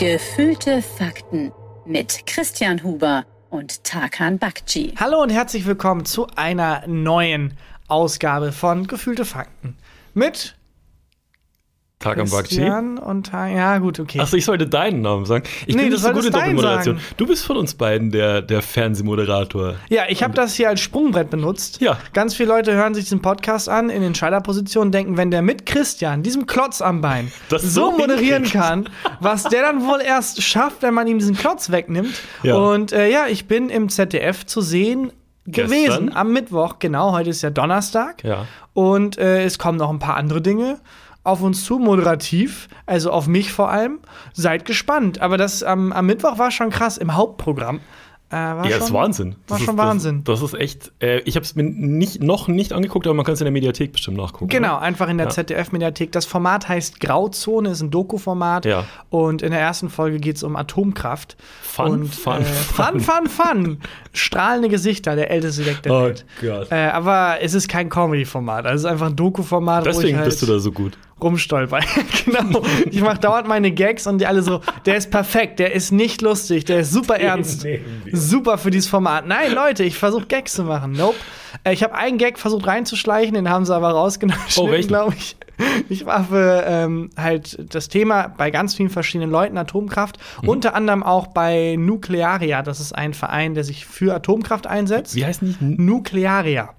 Gefühlte Fakten mit Christian Huber und Tarkan Bakci. Hallo und herzlich willkommen zu einer neuen Ausgabe von Gefühlte Fakten mit Tarkan Bakci. Christian und Ta ja gut, okay. Achso, ich sollte deinen Namen sagen. Ich Nee, bin nicht so gut in Doppelmoderation. sagen. Du bist von uns beiden der, der Fernsehmoderator. ja, ich habe das hier als Sprungbrett benutzt. Ja. Ganz viele Leute hören sich diesen Podcast an in Entscheiderpositionen, denken, wenn der mit Christian, diesem Klotz am Bein, Das so so moderieren hinkriegt. kann, was der dann wohl erst schafft, wenn man ihm diesen Klotz wegnimmt. Ja. Und äh, ja, ich bin im ZDF zu sehen gewesen Gestern? am Mittwoch. Genau, heute ist ja Donnerstag. Ja. Und äh, es kommen noch ein paar andere Dinge auf uns zu, moderativ, also auf mich vor allem. Seid gespannt. Aber das am am Mittwoch war schon krass im Hauptprogramm. Äh, Ja, schon, das ist Wahnsinn. War das schon ist, Wahnsinn. Das, das ist echt. Äh, ich habe es mir nicht, noch nicht angeguckt, aber man kann es in der Mediathek bestimmt nachgucken. Genau, oder? einfach in der Ja. ZDF-Mediathek. Das Format heißt Grauzone, ist ein Doku-Format. Ja. Und in der ersten Folge geht es um Atomkraft. Fun, und, fun, äh, fun, fun, fun. Strahlende Gesichter, der älteste Deck der Oh Welt. Gott. Äh, aber es ist kein Comedy-Format, also es ist einfach ein Doku-Format, Deswegen halt bist du da so gut. Rumstolper. genau. Ich mache dauernd meine Gags und die alle so, der ist perfekt, der ist nicht lustig, der ist super ernst. Super für dieses Format. Nein, Leute, ich versuche Gags zu machen. Nope. Äh, Ich habe einen Gag versucht reinzuschleichen, den haben sie aber rausgenommen, Oh, glaube ich. Ich war für ähm, halt das Thema bei ganz vielen verschiedenen Leuten Atomkraft, Mhm. unter anderem auch bei Nuclearia. Das ist ein Verein, der sich für Atomkraft einsetzt. Wie heißen die? Nuclearia.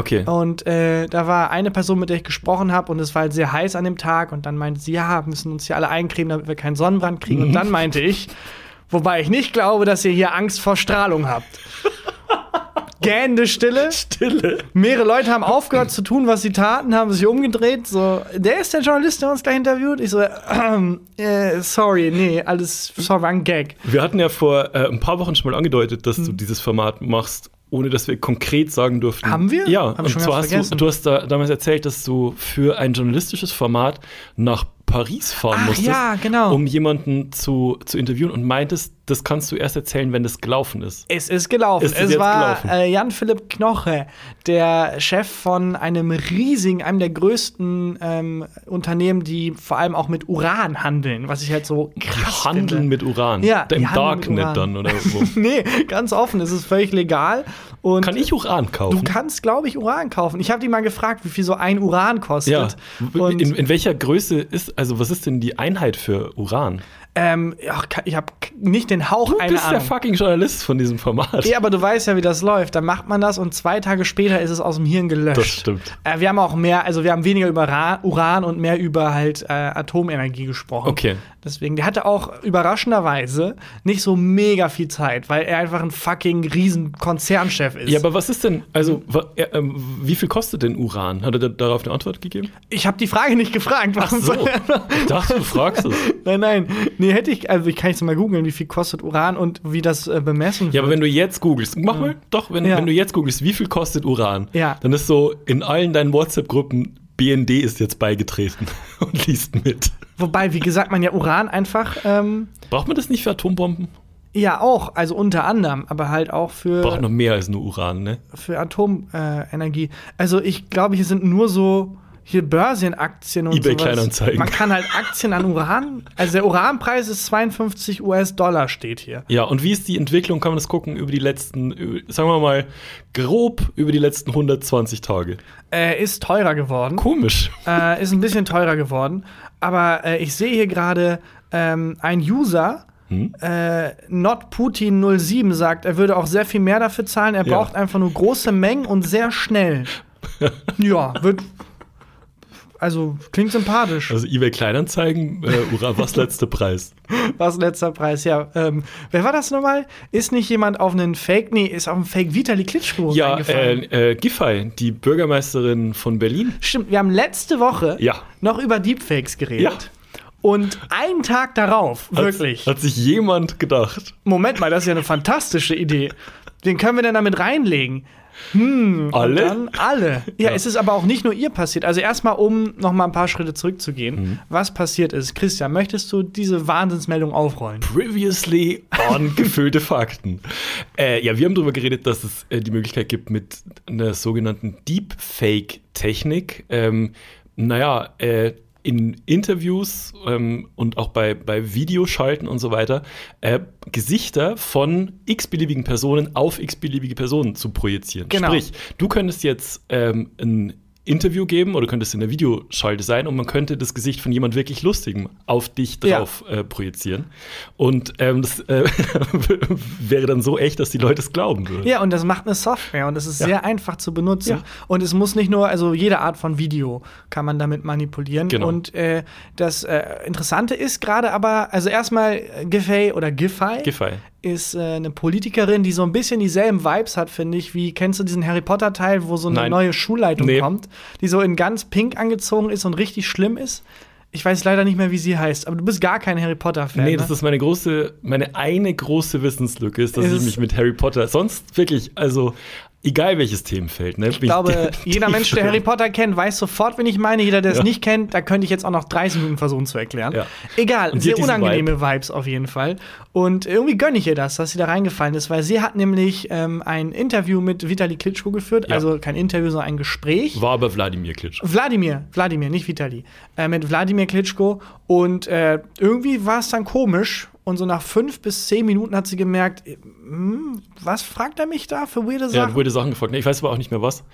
Okay. Und äh, da war eine Person, mit der ich gesprochen habe, und es war halt sehr heiß an dem Tag. Und dann meinte sie, ja, wir müssen uns hier alle eincremen, damit wir keinen Sonnenbrand kriegen. Und dann meinte ich, wobei ich nicht glaube, dass ihr hier Angst vor Strahlung habt. Gähnende Stille. Stille. Mehrere Leute haben aufgehört zu tun, was sie taten, haben sich umgedreht. So, der ist der Journalist, der uns gleich interviewt. Ich so, ähm, äh, sorry, nee, alles, sorry, war ein Gag. Wir hatten ja vor äh, ein paar Wochen schon mal angedeutet, dass Hm. du dieses Format machst, ohne dass wir konkret sagen durften. Haben wir? Ja, Hab und zwar hast du, du hast da damals erzählt, dass du für ein journalistisches Format nach Paris fahren Ach musstest, ja, genau. um jemanden zu, zu interviewen und meintest, das kannst du erst erzählen, wenn das gelaufen ist. Es ist gelaufen. Ist es es war gelaufen? äh, Jan-Philipp Knoche, der Chef von einem riesigen, einem der größten ähm, Unternehmen, die vor allem auch mit Uran handeln, was ich halt so krass Die handeln finde. mit Uran. Ja, Im Darknet dann oder wo. nee, ganz offen, es ist völlig legal. Und Kann ich Uran kaufen? Du kannst, glaube ich, Uran kaufen. Ich habe die mal gefragt, wie viel so ein Uran kostet. ja. Und In, in welcher Größe ist, also was ist denn die Einheit für Uran? Ähm, ja, ich habe nicht den Hauch Du eine bist der fucking Journalist von diesem Format. Ja, aber du weißt ja, wie das läuft. Dann macht man das und zwei Tage später ist es aus dem Hirn gelöscht. Das stimmt. Äh, wir haben auch mehr, also wir haben weniger über Ra Uran und mehr über halt äh, Atomenergie gesprochen. Okay. Deswegen, der hatte auch überraschenderweise nicht so mega viel Zeit, weil er einfach ein fucking riesen Konzernchef ist. Ja, aber was ist denn, also äh, ähm, wie viel kostet denn Uran? Hat er da- darauf eine Antwort gegeben? ich habe die Frage nicht gefragt. Warum so. Ich dachte, du fragst es. nein, nein. Nee, hätte ich, also ich kann jetzt mal googeln, wie viel kostet Uran und wie das äh, bemessen wird. Ja, aber wenn du jetzt googelst, mach mal, doch, wenn, Ja. wenn du jetzt googelst, wie viel kostet Uran? Ja. Dann ist so in allen deinen WhatsApp-Gruppen, BND ist jetzt beigetreten und liest mit. Wobei, wie gesagt, man ja Uran einfach, ähm, Braucht man das nicht für Atombomben? ja auch, also unter anderem, aber halt auch für. Braucht noch mehr als nur Uran, ne? für Atomenergie. also ich glaube, hier sind nur so hier Börsenaktien und eBay sowas. Kleinanzeigen. Man kann halt Aktien an Uran. Also der Uranpreis ist 52 US-Dollar, steht hier. Ja, und wie ist die Entwicklung? Kann man das gucken über die letzten, sagen wir mal, grob über die letzten 120 Tage? Äh, ist teurer geworden. Komisch. Äh, ist ein bisschen teurer geworden. Aber äh, ich sehe hier gerade ähm, ein User. Hm? Äh, NotPutin07 sagt, er würde auch sehr viel mehr dafür zahlen. Er Ja. braucht einfach nur große Mengen und sehr schnell. ja, wird. Also klingt sympathisch. Also eBay Kleinanzeigen, äh, Uran, was letzter Preis? Was letzter Preis, ja. Ähm, wer war das nochmal? Ist nicht jemand auf einen Fake, nee, ist auf einen Fake Vitali Klitschko Ja, reingefallen? äh, äh, Giffey, die Bürgermeisterin von Berlin. Stimmt, wir haben letzte Woche Ja. noch über Deepfakes geredet. Ja. Und einen Tag darauf, wirklich. Hat, hat sich jemand gedacht. Moment mal, das ist ja eine fantastische Idee. Wen können wir denn damit reinlegen? Hm, Alle? Alle. Ja, Ja. es ist aber auch nicht nur ihr passiert. Also erstmal, um noch mal ein paar Schritte zurückzugehen, Mhm. was passiert ist. Christian, möchtest du diese Wahnsinnsmeldung aufrollen? Previously on gefüllte Fakten. Äh, ja, wir haben darüber geredet, dass es äh, die Möglichkeit gibt, mit einer sogenannten Deepfake-Technik, ähm, naja, äh, in Interviews ähm, und auch bei, bei Videoschalten und so weiter äh, Gesichter von x-beliebigen Personen auf x-beliebige Personen zu projizieren. Genau. Sprich, du könntest jetzt ähm, ein Interview geben oder könntest in der Videoschalte sein und man könnte das Gesicht von jemand wirklich Lustigem auf dich Ja. drauf äh, projizieren. Und ähm, das äh, wäre dann so echt, dass die Leute es glauben würden. Ja, und das macht eine Software und es ist Ja. sehr einfach zu benutzen. Ja. Und es muss nicht nur, also jede Art von Video kann man damit manipulieren. Genau. Und äh, das äh, Interessante ist gerade aber, also erstmal Giffey oder Giffey Gefallen. Ist äh, eine Politikerin, die so ein bisschen dieselben Vibes hat, finde ich, wie kennst du diesen Harry Potter Teil, wo so eine Nein. neue Schulleitung Nee. kommt, die so in ganz pink angezogen ist und richtig schlimm ist. Ich weiß leider nicht mehr, wie sie heißt, aber du bist gar kein Harry Potter Fan. Nee, ne? das ist meine große, meine eine große Wissenslücke, ist, dass Ist ich mich mit Harry Potter sonst wirklich, also egal welches Themenfeld, ne? Ich glaube, jeder Mensch, der Harry Potter kennt, weiß sofort, wen ich meine. Jeder, der es Ja. nicht kennt, da könnte ich jetzt auch noch 30 Minuten versuchen zu erklären. Ja. Egal, sehr unangenehme Vibes auf jeden Fall. Und irgendwie gönne ich ihr das, dass sie da reingefallen ist, weil sie hat nämlich ähm, ein Interview mit Vitali Klitschko geführt. Ja. Also kein Interview, sondern ein Gespräch. War aber Wladimir Klitschko. Wladimir, Wladimir, nicht Vitali. Äh, mit Wladimir Klitschko. Und äh, irgendwie war es dann komisch. Und so nach fünf bis zehn Minuten hat sie gemerkt, äh, hm, was fragt er mich da für weirde Ja, Sachen? da wurde Sachen gefragt. Ich weiß aber auch nicht mehr was.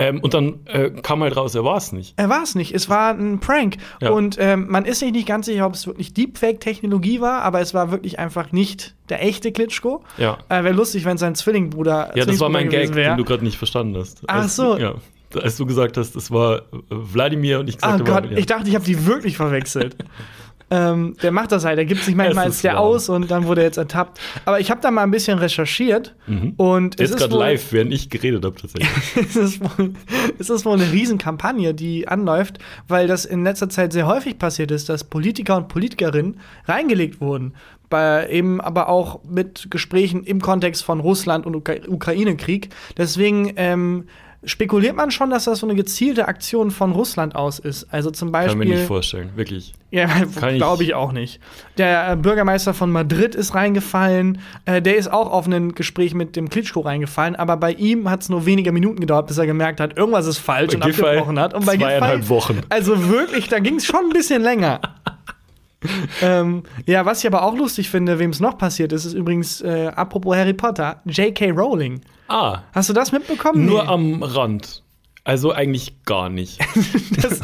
Ähm, und dann äh, kam halt raus, er war es nicht. Er war es nicht. Es war ein Prank. Ja. Und ähm, man ist sich nicht ganz sicher, ob es wirklich Deepfake-Technologie war, aber es war wirklich einfach nicht der echte Klitschko. Ja. Äh, Wäre lustig, wenn sein Zwillingbruder. Ja, das war mein Gag, wär. den du gerade nicht verstanden hast. Ach Als- so. Ja. Als du gesagt hast, es war Wladimir und ich Ah gesagt habe, Gott, ja. ich dachte, ich habe die wirklich verwechselt. ähm, der macht das halt, der gibt sich manchmal als der wahr. aus und dann wurde er jetzt ertappt. Aber ich habe da mal ein bisschen recherchiert und es Mhm. Jetzt ist gerade live, während ich geredet habe tatsächlich. es, ist wohl, es ist wohl eine Riesenkampagne, die anläuft, weil das in letzter Zeit sehr häufig passiert ist, dass Politiker und Politikerinnen reingelegt wurden. Bei eben aber auch mit Gesprächen im Kontext von Russland und Ukra Ukraine-Krieg. Deswegen ähm, spekuliert man schon, dass das so eine gezielte Aktion von Russland aus ist. Also zum Beispiel. Kann mir nicht vorstellen, wirklich. Ja, ich- glaube ich auch nicht. Der äh, Bürgermeister von Madrid ist reingefallen. Äh, der ist auch auf ein Gespräch mit dem Klitschko reingefallen. Aber bei ihm hat es nur wenige Minuten gedauert, bis er gemerkt hat, irgendwas ist falsch Bei und Giffey abgebrochen hat. Und bei zweieinhalb Giffey- Wochen. Also wirklich, da ging es schon ein bisschen länger. ähm, ja, was ich aber auch lustig finde, wem es noch passiert ist, ist übrigens, äh, apropos Harry Potter, J.K. Rowling. Ah, Hast du das mitbekommen? nur Nee. am Rand. Also eigentlich gar nicht. das,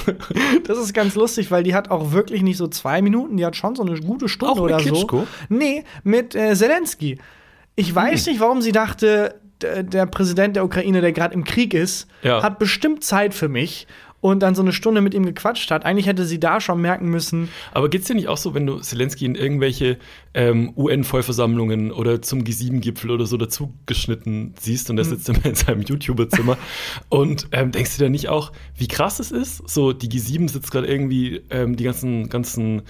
das ist ganz lustig, weil die hat auch wirklich nicht so zwei Minuten, die hat schon so eine gute Stunde Auch mit oder Klitschko? so. Nee, mit äh, Zelensky. Ich weiß nicht, warum sie dachte, der Präsident der Ukraine, der gerade im Krieg ist, Ja. hat bestimmt Zeit für mich und dann so eine Stunde mit ihm gequatscht hat. Eigentlich hätte sie da schon merken müssen, Aber geht's dir nicht auch so, wenn du Zelensky in irgendwelche ähm, UN-Vollversammlungen oder zum G7-Gipfel oder so dazugeschnitten siehst und er sitzt immer in seinem YouTuber-Zimmer und ähm, denkst du da nicht auch, wie krass es ist? So, die G7 sitzt gerade irgendwie, ähm, die ganzen, ganzen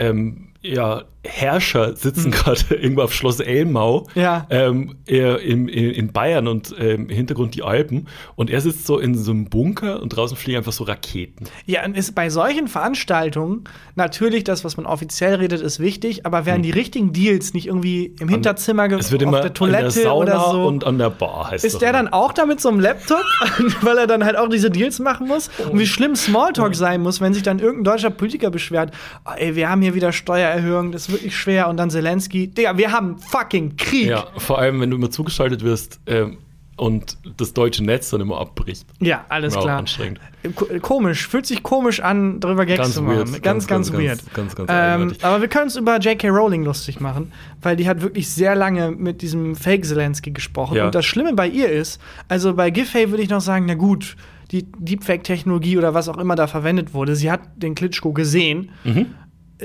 ähm, ja, Herrscher sitzen gerade irgendwo auf Schloss Elmau Ja. ähm, er in, in, in Bayern und ähm, im Hintergrund die Alpen und er sitzt so in so einem Bunker und draußen fliegen einfach so Raketen. Ja, und ist bei solchen Veranstaltungen natürlich das, was man offiziell redet, ist wichtig, aber werden die richtigen Deals nicht irgendwie im Hinterzimmer Hm. Es wird auf immer der Toilette an der Sauna oder so? und an der Bar heißt Ist der dann auch da mit so einem Laptop, weil er dann halt auch diese Deals machen muss? Und wie schlimm Smalltalk sein muss, wenn sich dann irgendein deutscher Politiker beschwert, oh, ey, wir haben hier wieder Steuererhöhung, das ist wirklich schwer. Und dann Zelensky, Digga, wir haben fucking Krieg. Ja, vor allem, wenn du immer zugeschaltet wirst ähm, und das deutsche Netz dann immer abbricht. Ja, alles klar. anstrengend. Ko komisch, fühlt sich komisch an, darüber Gags Ganz zu machen. weird, Ganz, ganz, ganz, ganz, weird. ganz, ganz, ähm, aber wir können uns über J.K. Rowling lustig machen, weil die hat wirklich sehr lange mit diesem Fake Zelensky gesprochen. Ja. Und das Schlimme bei ihr ist, also bei Giffey würde ich noch sagen, na gut, die Deepfake-Technologie oder was auch immer da verwendet wurde, sie hat den Klitschko gesehen. Äh,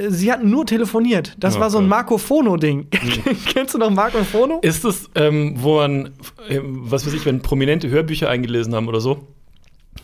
Sie hatten nur telefoniert. Das Mhm. Oh war so ein. Marco Fono-Ding. Kennst du noch Marco Fono? Ist es, ähm, wo man, ähm, was weiß ich, wenn Prominente Hörbücher eingelesen haben oder so,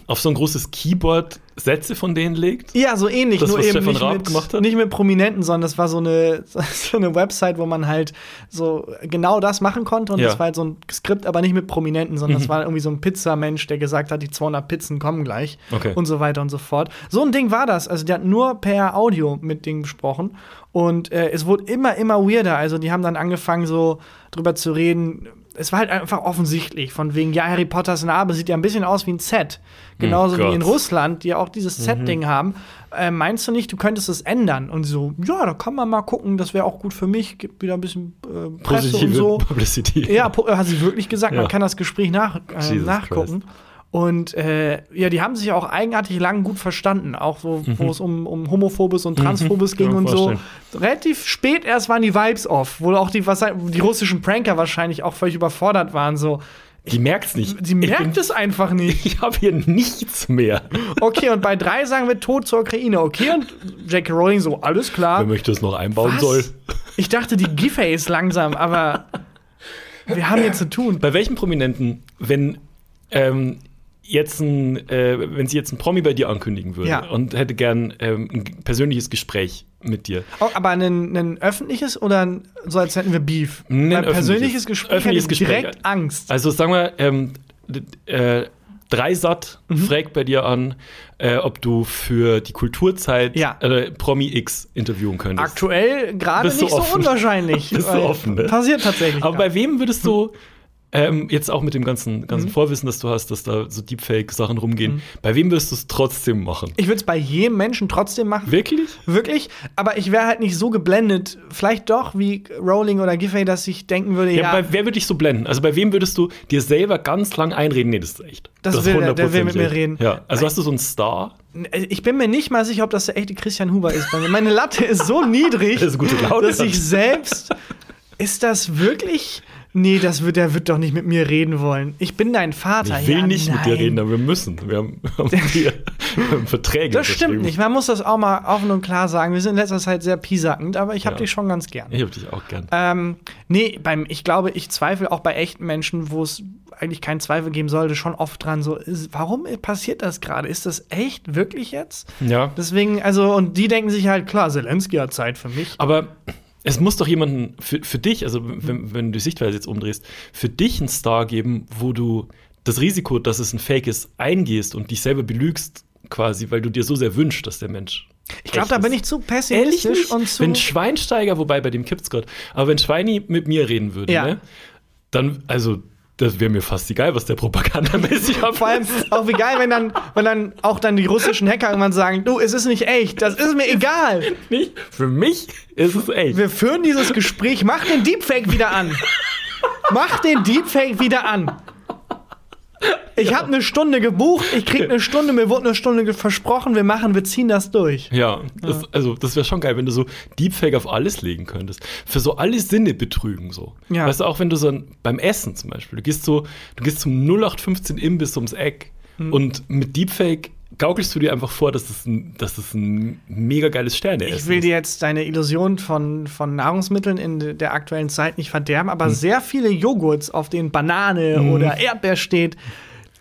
auf so ein großes Keyboard Sätze von denen legt? Ja, so ähnlich, Das, nur was eben Stefan nicht Raab mit, gemacht hat? nicht mit Prominenten, sondern das war so eine, so eine Website, wo man halt so genau das machen konnte. Und Ja. Mhm. das war halt so ein Skript, aber nicht mit Prominenten, sondern das war irgendwie so ein Pizzamensch, der gesagt hat, die 200 Pizzen kommen gleich Okay. und so weiter und so fort. So ein Ding war das. Also die hat nur per Audio mit Ding gesprochen und äh, es wurde immer, immer weirder. Also die haben dann angefangen so drüber zu reden, es war halt einfach offensichtlich, von wegen, ja, Harry Potters Narbe sieht ja ein bisschen aus wie ein Set. Genauso Hm, wie in. Mhm. Russland, die ja auch dieses Set-Ding haben. Äh, meinst du nicht, du könntest es ändern? Und so, ja, da kann man mal gucken, das wäre auch gut für mich, gibt wieder ein bisschen äh, Presse und Positive so. Publicity. Ja, po- hat sie wirklich gesagt, man Ja. kann das Gespräch nach, äh, nachgucken. Und äh, ja, die haben sich auch eigenartig lang gut verstanden, auch so, wo es um, um Homophobes und Transphobes Mhm. Ging und so. vorstellen. Relativ spät erst waren die Vibes off, wo auch die, was, die russischen Pranker wahrscheinlich auch völlig überfordert waren. So, Die merkt's nicht. sie merkt es einfach nicht. Ich habe hier nichts mehr. Okay, und bei drei sagen wir Tod zur Ukraine. Okay, und J.K. Rowling so, alles klar. Wer möchte es noch einbauen Was? soll. Ich dachte, die Giffey ist langsam, aber wir haben hier zu tun. Bei welchem Prominenten, wenn ähm, jetzt ein, äh, wenn sie jetzt ein Promi bei dir ankündigen würde Ja. und hätte gern ähm, ein persönliches Gespräch mit dir. Oh, aber ein, ein öffentliches oder ein, so als hätten wir Beef? Ein öffentliches. persönliches Gespräch Öffentliches hätte ich Gespräch. direkt Angst. Also sagen wir, ähm, äh, Dreisat Mhm. fragt bei dir an, äh, ob du für die Kulturzeit Ja. äh, Promi X interviewen könntest. Aktuell gerade nicht so unwahrscheinlich. Bist du offen, ne? Passiert tatsächlich. Aber ja. bei wem würdest du ähm, jetzt auch mit dem ganzen, ganzen Mhm. Vorwissen, das du hast, dass da so Deepfake-Sachen rumgehen, bei wem würdest du es trotzdem machen? ich würde es bei jedem Menschen trotzdem machen. Wirklich? Wirklich, aber ich wäre halt nicht so geblendet, vielleicht doch wie Rowling oder Giffey, dass ich denken würde, Ja, ja, bei wer würde dich so blenden? Also bei wem würdest du dir selber ganz lang einreden? Nee, das ist echt. Das ist will er, der will mit 100% mir reden. Ja, also hast du so einen Star? ich bin mir nicht mal sicher, ob das der echte Christian Huber ist. Meine Latte ist so niedrig, Das ist dass ich selbst. Ist das wirklich? Nee, das wird, der wird doch nicht mit mir reden wollen. Ich bin dein Vater. Ich will ja, nicht mit dir nein. reden, aber wir müssen. Wir haben, wir haben hier Verträge. Das stimmt nicht. Man muss das auch mal offen und klar sagen. Wir sind in letzter Zeit sehr piesackend, aber ich habe Ja. dich schon ganz gern. Ich hab dich auch gern. Ähm, nee, beim, ich glaube, ich zweifle auch bei echten Menschen, wo es eigentlich keinen Zweifel geben sollte, schon oft dran, so, ist, warum passiert das gerade? Ist das echt, wirklich jetzt? Ja. Deswegen, also, und die denken sich halt, klar, Zelensky hat Zeit für mich. Aber es muss doch jemanden für, für dich, also wenn, wenn du die Sichtweise jetzt umdrehst, für dich einen Star geben, wo du das Risiko, dass es ein Fake ist, eingehst und dich selber belügst, quasi, weil du dir so sehr wünschst, dass der Mensch. Ich glaube, da bin ich zu pessimistisch und zu. Wenn Schweinsteiger, wobei bei dem kippt's gerade, aber wenn Schweini mit mir reden würde, Ja. ne, dann, also, das wäre mir fast egal, was der propagandamäßig vor allem auch geil, wenn dann, wenn dann auch dann die russischen Hacker irgendwann sagen, du, es ist nicht echt, das ist mir egal. nicht. Für mich ist es echt. Wir führen dieses Gespräch, mach den Deepfake wieder an. Mach den Deepfake wieder an. Ich habe eine Stunde gebucht, ich krieg eine Stunde, mir wurde eine Stunde versprochen, wir machen, wir ziehen das durch. Ja, das, also das wäre schon geil, wenn du so Deepfake auf alles legen könntest. Für so alle Sinne betrügen so. Ja. Weißt du, auch wenn du so ein, beim Essen zum Beispiel, du gehst so, du gehst zum 0815 Imbiss ums Eck Hm. und mit Deepfake gaukelst du dir einfach vor, dass das ein, dass das ein mega geiles Sterneessen Ich will ist. dir jetzt deine Illusion von, von Nahrungsmitteln in der aktuellen Zeit nicht verderben, aber Hm. sehr viele Joghurts, auf denen Banane oder Erdbeer steht,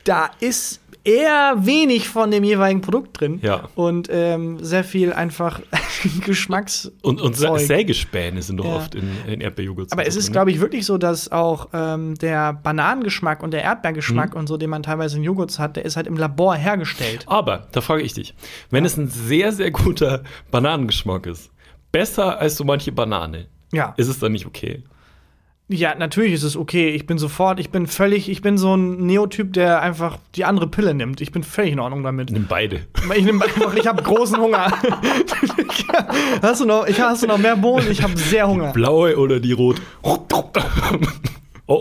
da ist eher wenig von dem jeweiligen Produkt drin. Ja. Und ähm, sehr viel einfach Geschmacks. Und, und Zeug. Sägespäne sind doch Ja. oft in, in Erdbeerjoghurt. Aber es ist, glaube ich, wirklich so, dass auch ähm, der Bananengeschmack und der Erdbeergeschmack und so, den man teilweise in Joghurts hat, der ist halt im Labor hergestellt. Aber, da frage ich dich, wenn es ein sehr, sehr guter Bananengeschmack ist, besser als so manche Banane, Ja. ist es dann nicht okay? Ja, natürlich ist es okay. Ich bin sofort, ich bin völlig, ich bin so ein Neotyp, der einfach die andere Pille nimmt. Ich bin völlig in Ordnung damit. Nimm beide. Ich nehme einfach, ich habe großen Hunger. hast du noch, ich hast du noch mehr Bohnen? Ich habe sehr Hunger. Blaue oder die rot? Oh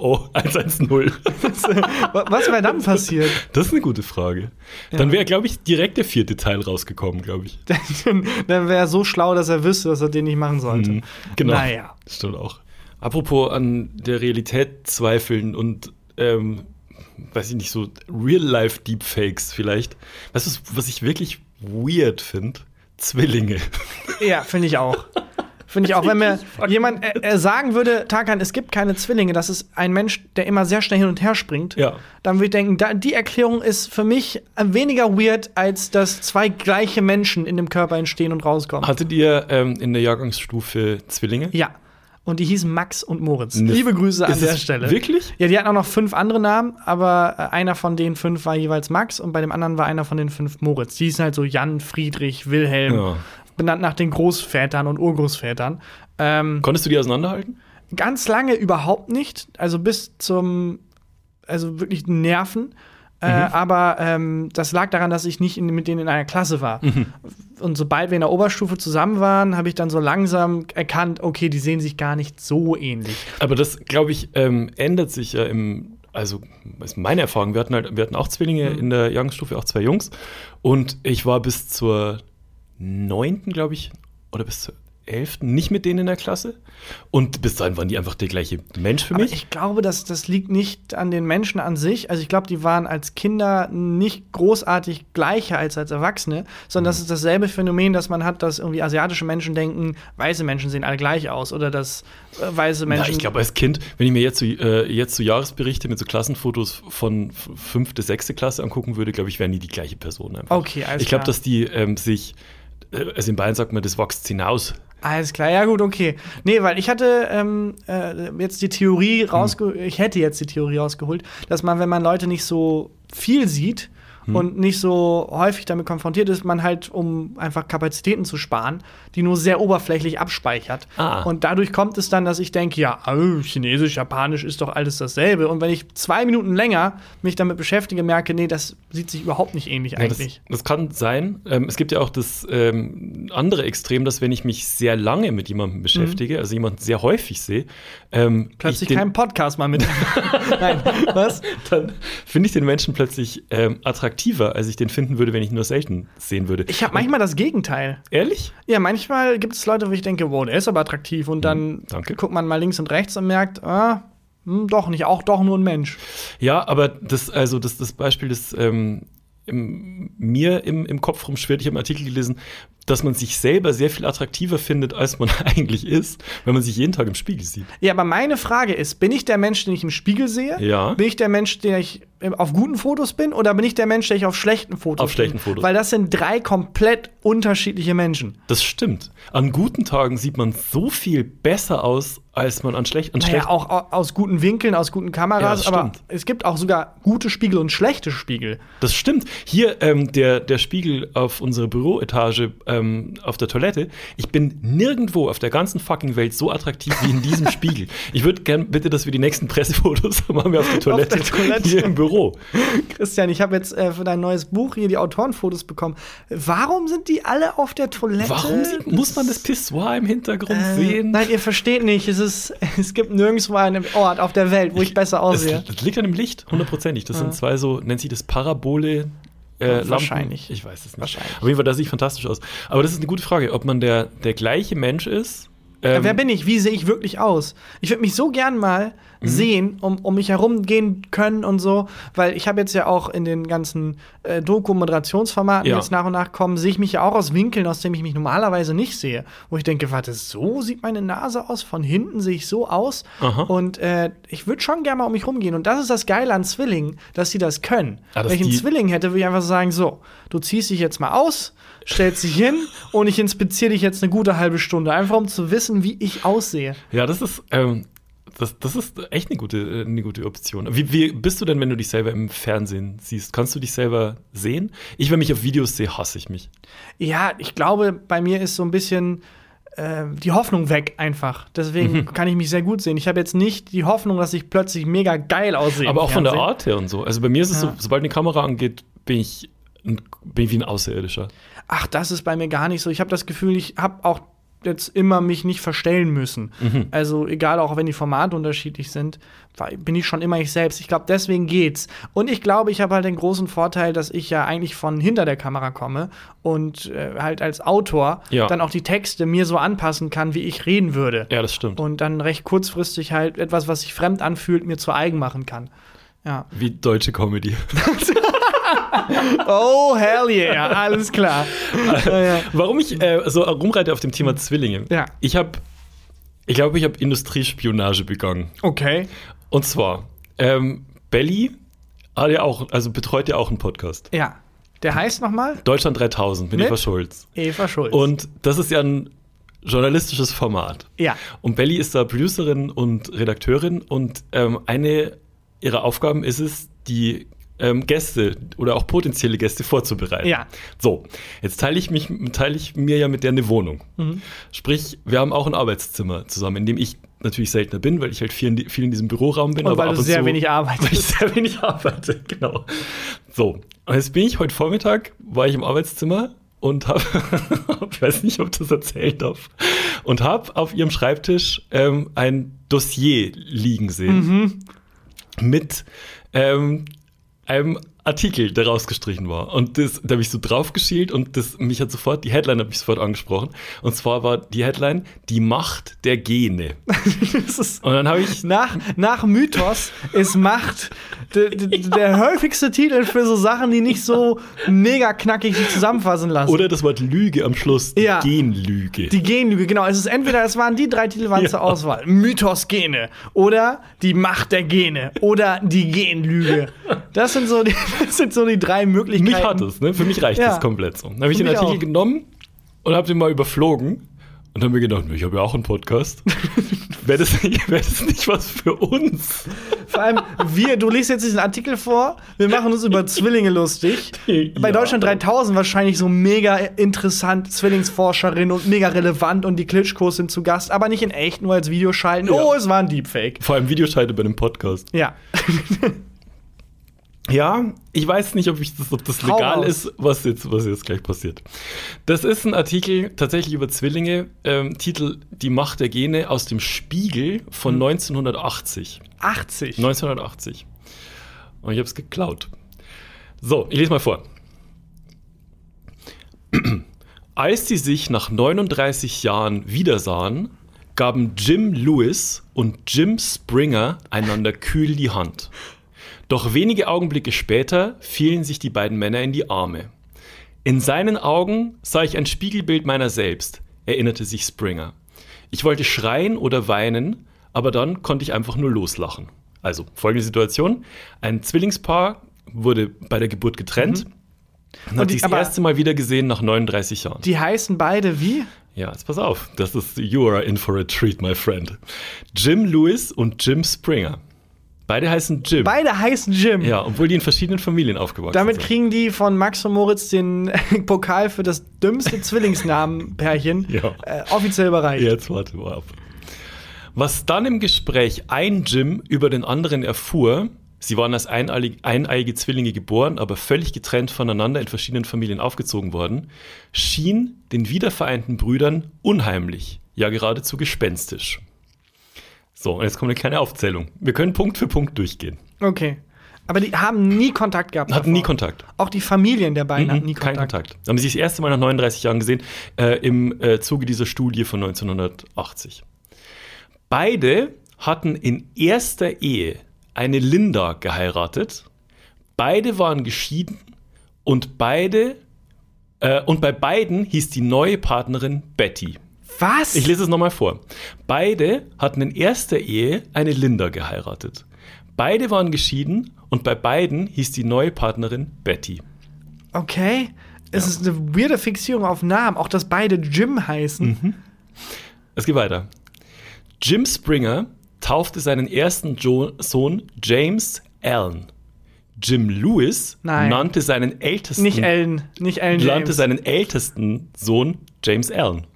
oh, 110. Was wäre dann passiert? Das ist eine gute Frage. Dann wäre, glaube ich, direkt der vierte Teil rausgekommen, glaube ich. Dann wäre er so schlau, dass er wüsste, dass er den nicht machen sollte. Mhm, Genau. Naja. Das stimmt auch. Apropos an der Realität zweifeln und, ähm, weiß ich nicht, so Real-Life-Deepfakes vielleicht. Weißt du, was ich wirklich weird finde? Zwillinge. Ja, finde ich auch. Finde ich auch, wenn mir jemand äh, äh, sagen würde, Tarkan, es gibt keine Zwillinge, das ist ein Mensch, der immer sehr schnell hin und her springt, Ja. dann würde ich denken, da, die Erklärung ist für mich weniger weird, als dass zwei gleiche Menschen in dem Körper entstehen und rauskommen. Hattet ihr ähm, in der Jahrgangsstufe Zwillinge? Ja. Und die hießen Max und Moritz. Ne- Liebe Grüße an Ist der Stelle. wirklich? Ja, die hatten auch noch fünf andere Namen, aber äh, einer von den fünf war jeweils Max und bei dem anderen war einer von den fünf Moritz. Die hießen halt so Jan, Friedrich, Wilhelm, Ja. benannt nach den Großvätern und Urgroßvätern. Ähm, Konntest du die auseinanderhalten? ganz lange überhaupt nicht. Also bis zum, also wirklich Nerven. Äh, aber ähm, das lag daran, dass ich nicht in, mit denen in einer Klasse war. Und sobald wir in der Oberstufe zusammen waren, habe ich dann so langsam erkannt, okay, die sehen sich gar nicht so ähnlich. Aber das, glaube ich, ähm, ändert sich ja im, also ist meine Erfahrung, wir hatten halt, wir hatten auch Zwillinge in der Jahrgangsstufe, auch zwei Jungs. Und ich war bis zur neunten, glaube ich, oder bis zur elften nicht mit denen in der Klasse. Und bis dahin waren die einfach der gleiche Mensch für Aber mich. ich glaube, dass das liegt nicht an den Menschen an sich. Also ich glaube, die waren als Kinder nicht großartig gleicher als als Erwachsene, sondern das ist dasselbe Phänomen, dass man hat, dass irgendwie asiatische Menschen denken, weiße Menschen sehen alle gleich aus oder dass äh, weiße Na, Menschen. ich glaube, als Kind, wenn ich mir jetzt so, äh, jetzt so Jahresberichte mit so Klassenfotos von fünfte, sechste Klasse angucken würde, glaube ich, wären die die gleiche Person einfach. Okay, alles Ich glaube, dass die ähm, sich, äh, also in Bayern sagt man, das wächst hinaus. Alles klar, ja gut, okay. Nee, weil ich hatte ähm, äh, jetzt die Theorie Hm. rausgeholt, ich hätte jetzt die Theorie rausgeholt, dass man, wenn man Leute nicht so viel sieht Hm. und nicht so häufig damit konfrontiert ist, man halt, um einfach Kapazitäten zu sparen, die nur sehr oberflächlich abspeichert. Ah. Und dadurch kommt es dann, dass ich denke, ja, oh, Chinesisch, Japanisch ist doch alles dasselbe. Und wenn ich zwei Minuten länger mich damit beschäftige, merke, nee, das sieht sich überhaupt nicht ähnlich Ja, das, eigentlich. das kann sein. Ähm, es gibt ja auch das ähm, andere Extrem, dass wenn ich mich sehr lange mit jemandem beschäftige, also jemanden sehr häufig sehe, ähm, Plötzlich keinen Podcast mal mit. Nein, was? dann finde ich den Menschen plötzlich ähm, attraktiver, als ich den finden würde, wenn ich nur selten sehen würde. Ich habe manchmal das Gegenteil. Ehrlich? Ja, manchmal gibt es Leute, wo ich denke, wow, der ist aber attraktiv. Und dann danke. guckt man mal links und rechts und merkt, ah, hm, doch nicht, auch doch nur ein Mensch. Ja, aber das, also das, das Beispiel, das ähm, im, mir im, im Kopf rumschwirrt, ich habe einen Artikel gelesen, dass man sich selber sehr viel attraktiver findet, als man eigentlich ist, wenn man sich jeden Tag im Spiegel sieht. Ja, aber meine Frage ist, bin ich der Mensch, den ich im Spiegel sehe? Ja. Bin ich der Mensch, der ich auf guten Fotos bin? Oder bin ich der Mensch, der ich auf schlechten Fotos Auf schlechten bin? Fotos. Weil das sind drei komplett unterschiedliche Menschen. Das stimmt. An guten Tagen sieht man so viel besser aus, als man an, schlecht, an Naja, schlechten auch au- aus guten Winkeln, aus guten Ja, Kameras, das aber es gibt auch sogar gute Spiegel und schlechte Spiegel. Das stimmt. Hier ähm, der, der Spiegel auf unserer Büroetage ähm, auf der Toilette. Ich bin nirgendwo auf der ganzen fucking Welt so attraktiv wie in diesem Spiegel. Ich würde gern bitte, dass wir die nächsten Pressefotos machen wir auf der Toilette, der Toilette. hier im Büro. Christian, ich habe jetzt äh, für dein neues Buch hier die Autorenfotos bekommen. Warum sind die alle auf der Toilette? Warum sieht, muss man das Pissoir im Hintergrund Äh, sehen? Nein, ihr versteht nicht. Es, ist, es gibt nirgendwo einen Ort auf der Welt, wo ich besser das, aussehe. das liegt an dem Licht, hundertprozentig. Das sind zwei so, nennt sich das Parabole. Äh, Wahrscheinlich. Lampen? Ich weiß es nicht. Wahrscheinlich. Auf jeden Fall, das sieht fantastisch aus. Aber das ist eine gute Frage, ob man der, der gleiche Mensch ist. Ja, ähm, wer bin ich? Wie sehe ich wirklich aus? Ich würde mich so gern mal Mhm. sehen, um, um mich herumgehen können und so, weil ich habe jetzt ja auch in den ganzen äh, Doku-Moderationsformaten Ja. jetzt nach und nach kommen, sehe ich mich ja auch aus Winkeln, aus denen ich mich normalerweise nicht sehe. Wo ich denke, warte, so sieht meine Nase aus, von hinten sehe ich so aus. Aha. Und äh, ich würde schon gerne mal um mich rumgehen. Und das ist das Geile an Zwillingen, dass sie das können. Ah, Wenn ich einen die- Zwilling hätte, würde ich einfach sagen, so, du ziehst dich jetzt mal aus, stellst dich hin und ich inspiziere dich jetzt eine gute halbe Stunde, einfach um zu wissen, wie ich aussehe. Ja, das ist, ähm, das, das ist echt eine gute, äh, eine gute Option. Wie, wie bist du denn, wenn du dich selber im Fernsehen siehst? Kannst du dich selber sehen? Ich, wenn mich auf Videos sehe, hasse ich mich. Ja, ich glaube, bei mir ist so ein bisschen äh, die Hoffnung weg einfach. Deswegen Mhm. kann ich mich sehr gut sehen. Ich habe jetzt nicht die Hoffnung, dass ich plötzlich mega geil aussehe. Aber auch von der. Art her und so. Also bei mir ist es Ja. so, sobald eine Kamera angeht, bin ich, ein, bin ich wie ein Außerirdischer. Ach, das ist bei mir gar nicht so. Ich habe das Gefühl, ich habe auch jetzt immer mich nicht verstellen müssen. Mhm. Also egal, auch wenn die Formate unterschiedlich sind, bin ich schon immer ich selbst. Ich glaube, deswegen geht's. Und ich glaube, ich habe halt den großen Vorteil, dass ich ja eigentlich von hinter der Kamera komme und äh, halt als Autor Ja. dann auch die Texte mir so anpassen kann, wie ich reden würde. Ja, das stimmt. Und dann recht kurzfristig halt etwas, was sich fremd anfühlt, mir zu eigen machen kann. Ja. Wie deutsche Comedy. Oh, hell yeah, alles klar. ja. Warum ich äh, so rumreite auf dem Thema Zwillinge? Ja. Ich habe, ich glaube, ich habe Industriespionage begangen. Okay. Und zwar, ähm, Belly hat ja auch, also betreut ja auch einen Podcast. Ja. Der heißt nochmal Deutschland 3000 mit Mit? Eva Schulz. Eva Schulz. Und das ist ja ein journalistisches Format. ja. Und Belly ist da Producerin und Redakteurin und ähm, eine ihrer Aufgaben ist es, die ähm, Gäste oder auch potenzielle Gäste vorzubereiten. Ja. So, jetzt teile ich mich, teile ich mir ja mit der eine Wohnung. Mhm. Sprich, wir haben auch ein Arbeitszimmer zusammen, in dem ich natürlich seltener bin, weil ich halt viel in, viel in diesem Büroraum bin. Und aber weil du sehr zu, wenig weil ich arbeitest. sehr wenig arbeite, genau. So, und jetzt bin ich heute Vormittag, war ich im Arbeitszimmer und habe, ich weiß nicht, ob ich das erzählen darf, und habe auf ihrem Schreibtisch ähm, ein Dossier liegen sehen mit ähm, einem Artikel, der rausgestrichen war. Und das, da habe ich so drauf geschielt und das, mich hat sofort, die Headline hat mich sofort angesprochen. Und zwar war die Headline Die Macht der Gene. Und dann habe ich nach, nach Mythos ist Macht de, de, der häufigste Titel für so Sachen, die nicht so mega knackig sich zusammenfassen lassen. Oder das Wort Lüge am Schluss, die Ja. Genlüge. Die Genlüge, genau. Es ist entweder, es waren die drei Titel waren Ja. zur Auswahl. Mythos Gene oder die Macht der Gene oder die Genlüge. Das sind so die, das sind so die drei Möglichkeiten. mich hat es, ne? Für mich reicht Ja. das komplett so. Dann habe ich den Artikel auch. genommen und habe den mal überflogen und habe mir gedacht, ich habe ja auch einen Podcast. Wäre das, nicht- wär das nicht was für uns? Vor allem, wir, du liest jetzt diesen Artikel vor, wir machen uns über Zwillinge lustig. Bei Ja. Deutschland 3000 wahrscheinlich so mega interessant, Zwillingsforscherin und mega relevant und die Klitschkos sind zu Gast, aber nicht in echt, nur als Video schalten. Ja. Oh, es war ein Deepfake. Vor allem Videoscheide bei einem Podcast. Ja. Ja, ich weiß nicht, ob, ich das, ob das legal ist, was jetzt, was jetzt gleich passiert. Das ist ein Artikel tatsächlich über Zwillinge, ähm, Titel Die Macht der Gene aus dem Spiegel von Hm. 1980. 80. 1980. Und ich habe es geklaut. So, ich lese mal vor. Als sie sich nach 39 Jahren wiedersahen, gaben Jim Lewis und Jim Springer einander kühl die Hand. Doch wenige Augenblicke später fielen sich die beiden Männer in die Arme. In seinen Augen sah ich ein Spiegelbild meiner selbst, erinnerte sich Springer. Ich wollte schreien oder weinen, aber dann konnte ich einfach nur loslachen. Also folgende Situation: Ein Zwillingspaar wurde bei der Geburt getrennt und Und hat sich das erste Mal wieder gesehen nach 39 Jahren. Die heißen beide wie? Ja, jetzt pass auf. Das ist You are in for a treat, my friend. Jim Lewis und Jim Springer. Beide heißen Jim. Beide heißen Jim. ja, obwohl die in verschiedenen Familien aufgewachsen Damit sind. kriegen die von Max und Moritz den Pokal für das dümmste Zwillingsnamen-Pärchen Ja. äh, offiziell überreicht. Jetzt warte mal ab. Was dann im Gespräch ein Jim über den anderen erfuhr, sie waren als eineiige, Zwillinge geboren, aber völlig getrennt voneinander in verschiedenen Familien aufgezogen worden, schien den wiedervereinten Brüdern unheimlich, ja geradezu gespenstisch. So, und jetzt kommt eine kleine Aufzählung. Wir können Punkt für Punkt durchgehen. Okay. Aber die haben nie Kontakt gehabt. Hatten davor. nie Kontakt. Auch die Familien der beiden hatten nie Kein Kontakt. Kontakt. Haben sie sich das erste Mal nach 39 Jahren gesehen, äh, im äh, Zuge dieser Studie von 1980. Beide hatten in erster Ehe eine Linda geheiratet. Beide waren geschieden und beide äh, und bei beiden hieß die neue Partnerin Betty. Was? Ich lese es nochmal vor. Beide hatten in erster Ehe eine Linda geheiratet. Beide waren geschieden und bei beiden hieß die neue Partnerin Betty. okay. Es ist eine weirde Fixierung auf Namen. Auch, dass beide Jim heißen. Mhm. Es geht weiter. Jim Springer taufte seinen ersten jo Sohn James Allen. Jim Lewis Nein. nannte seinen ältesten Nicht Ellen. Nicht Ellen nannte James. seinen ältesten Sohn James Allen.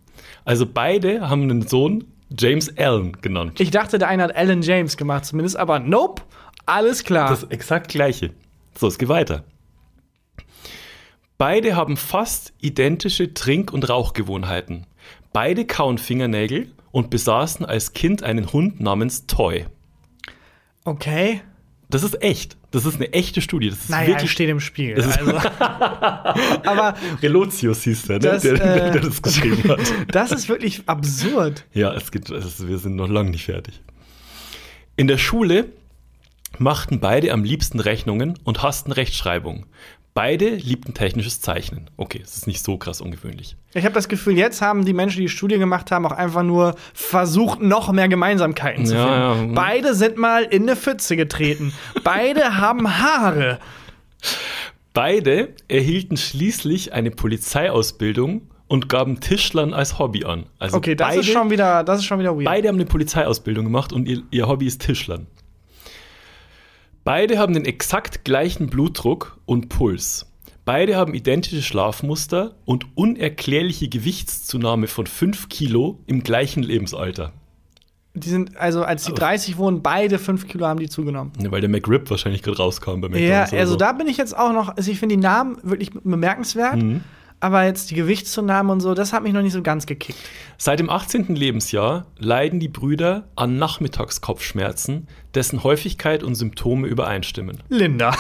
Also beide haben einen Sohn James Allen genannt. Ich dachte, der eine hat Alan James gemacht zumindest. Aber nope. Alles klar. Das exakt gleiche. So, es geht weiter. Beide haben fast identische Trink- und Rauchgewohnheiten. Beide kauen Fingernägel und besaßen als Kind einen Hund namens Toy. okay. Das ist echt. Das ist eine echte Studie. Das ist Naja, wirklich. steht im Spiegel. Das ist- Also. aber Relotius hieß der, ne? Das, der, der, äh, der das geschrieben hat. das ist wirklich absurd. Ja, es geht, es, wir sind noch lange nicht fertig. In der Schule machten beide am liebsten Rechnungen und hassten Rechtschreibung. Beide liebten technisches Zeichnen. Okay, es ist nicht so krass ungewöhnlich. Ich habe das Gefühl, jetzt haben die Menschen, die die Studie gemacht haben, auch einfach nur versucht, noch mehr Gemeinsamkeiten zu Ja, finden. ja. Beide sind mal in eine Pfütze getreten. Beide haben Haare. Beide erhielten schließlich eine Polizeiausbildung und gaben Tischlern als Hobby an. Also Okay, das beide, ist schon wieder, das ist schon wieder weird. beide haben eine Polizeiausbildung gemacht und ihr, ihr Hobby ist Tischlern. Beide haben den exakt gleichen Blutdruck und Puls. Beide haben identische Schlafmuster und unerklärliche Gewichtszunahme von 5 Kilo im gleichen Lebensalter. Die sind, also als die 30 wurden, beide 5 Kilo haben die zugenommen. Ne, weil der McRib wahrscheinlich gerade rauskam bei Ja, McDonald's. oder also so. da bin ich jetzt auch noch, also ich finde die Namen wirklich bemerkenswert, Mhm. Aber jetzt die Gewichtszunahmen und so, das hat mich noch nicht so ganz gekickt. Seit dem 18. Lebensjahr leiden die Brüder an Nachmittagskopfschmerzen, dessen Häufigkeit und Symptome übereinstimmen. Linda.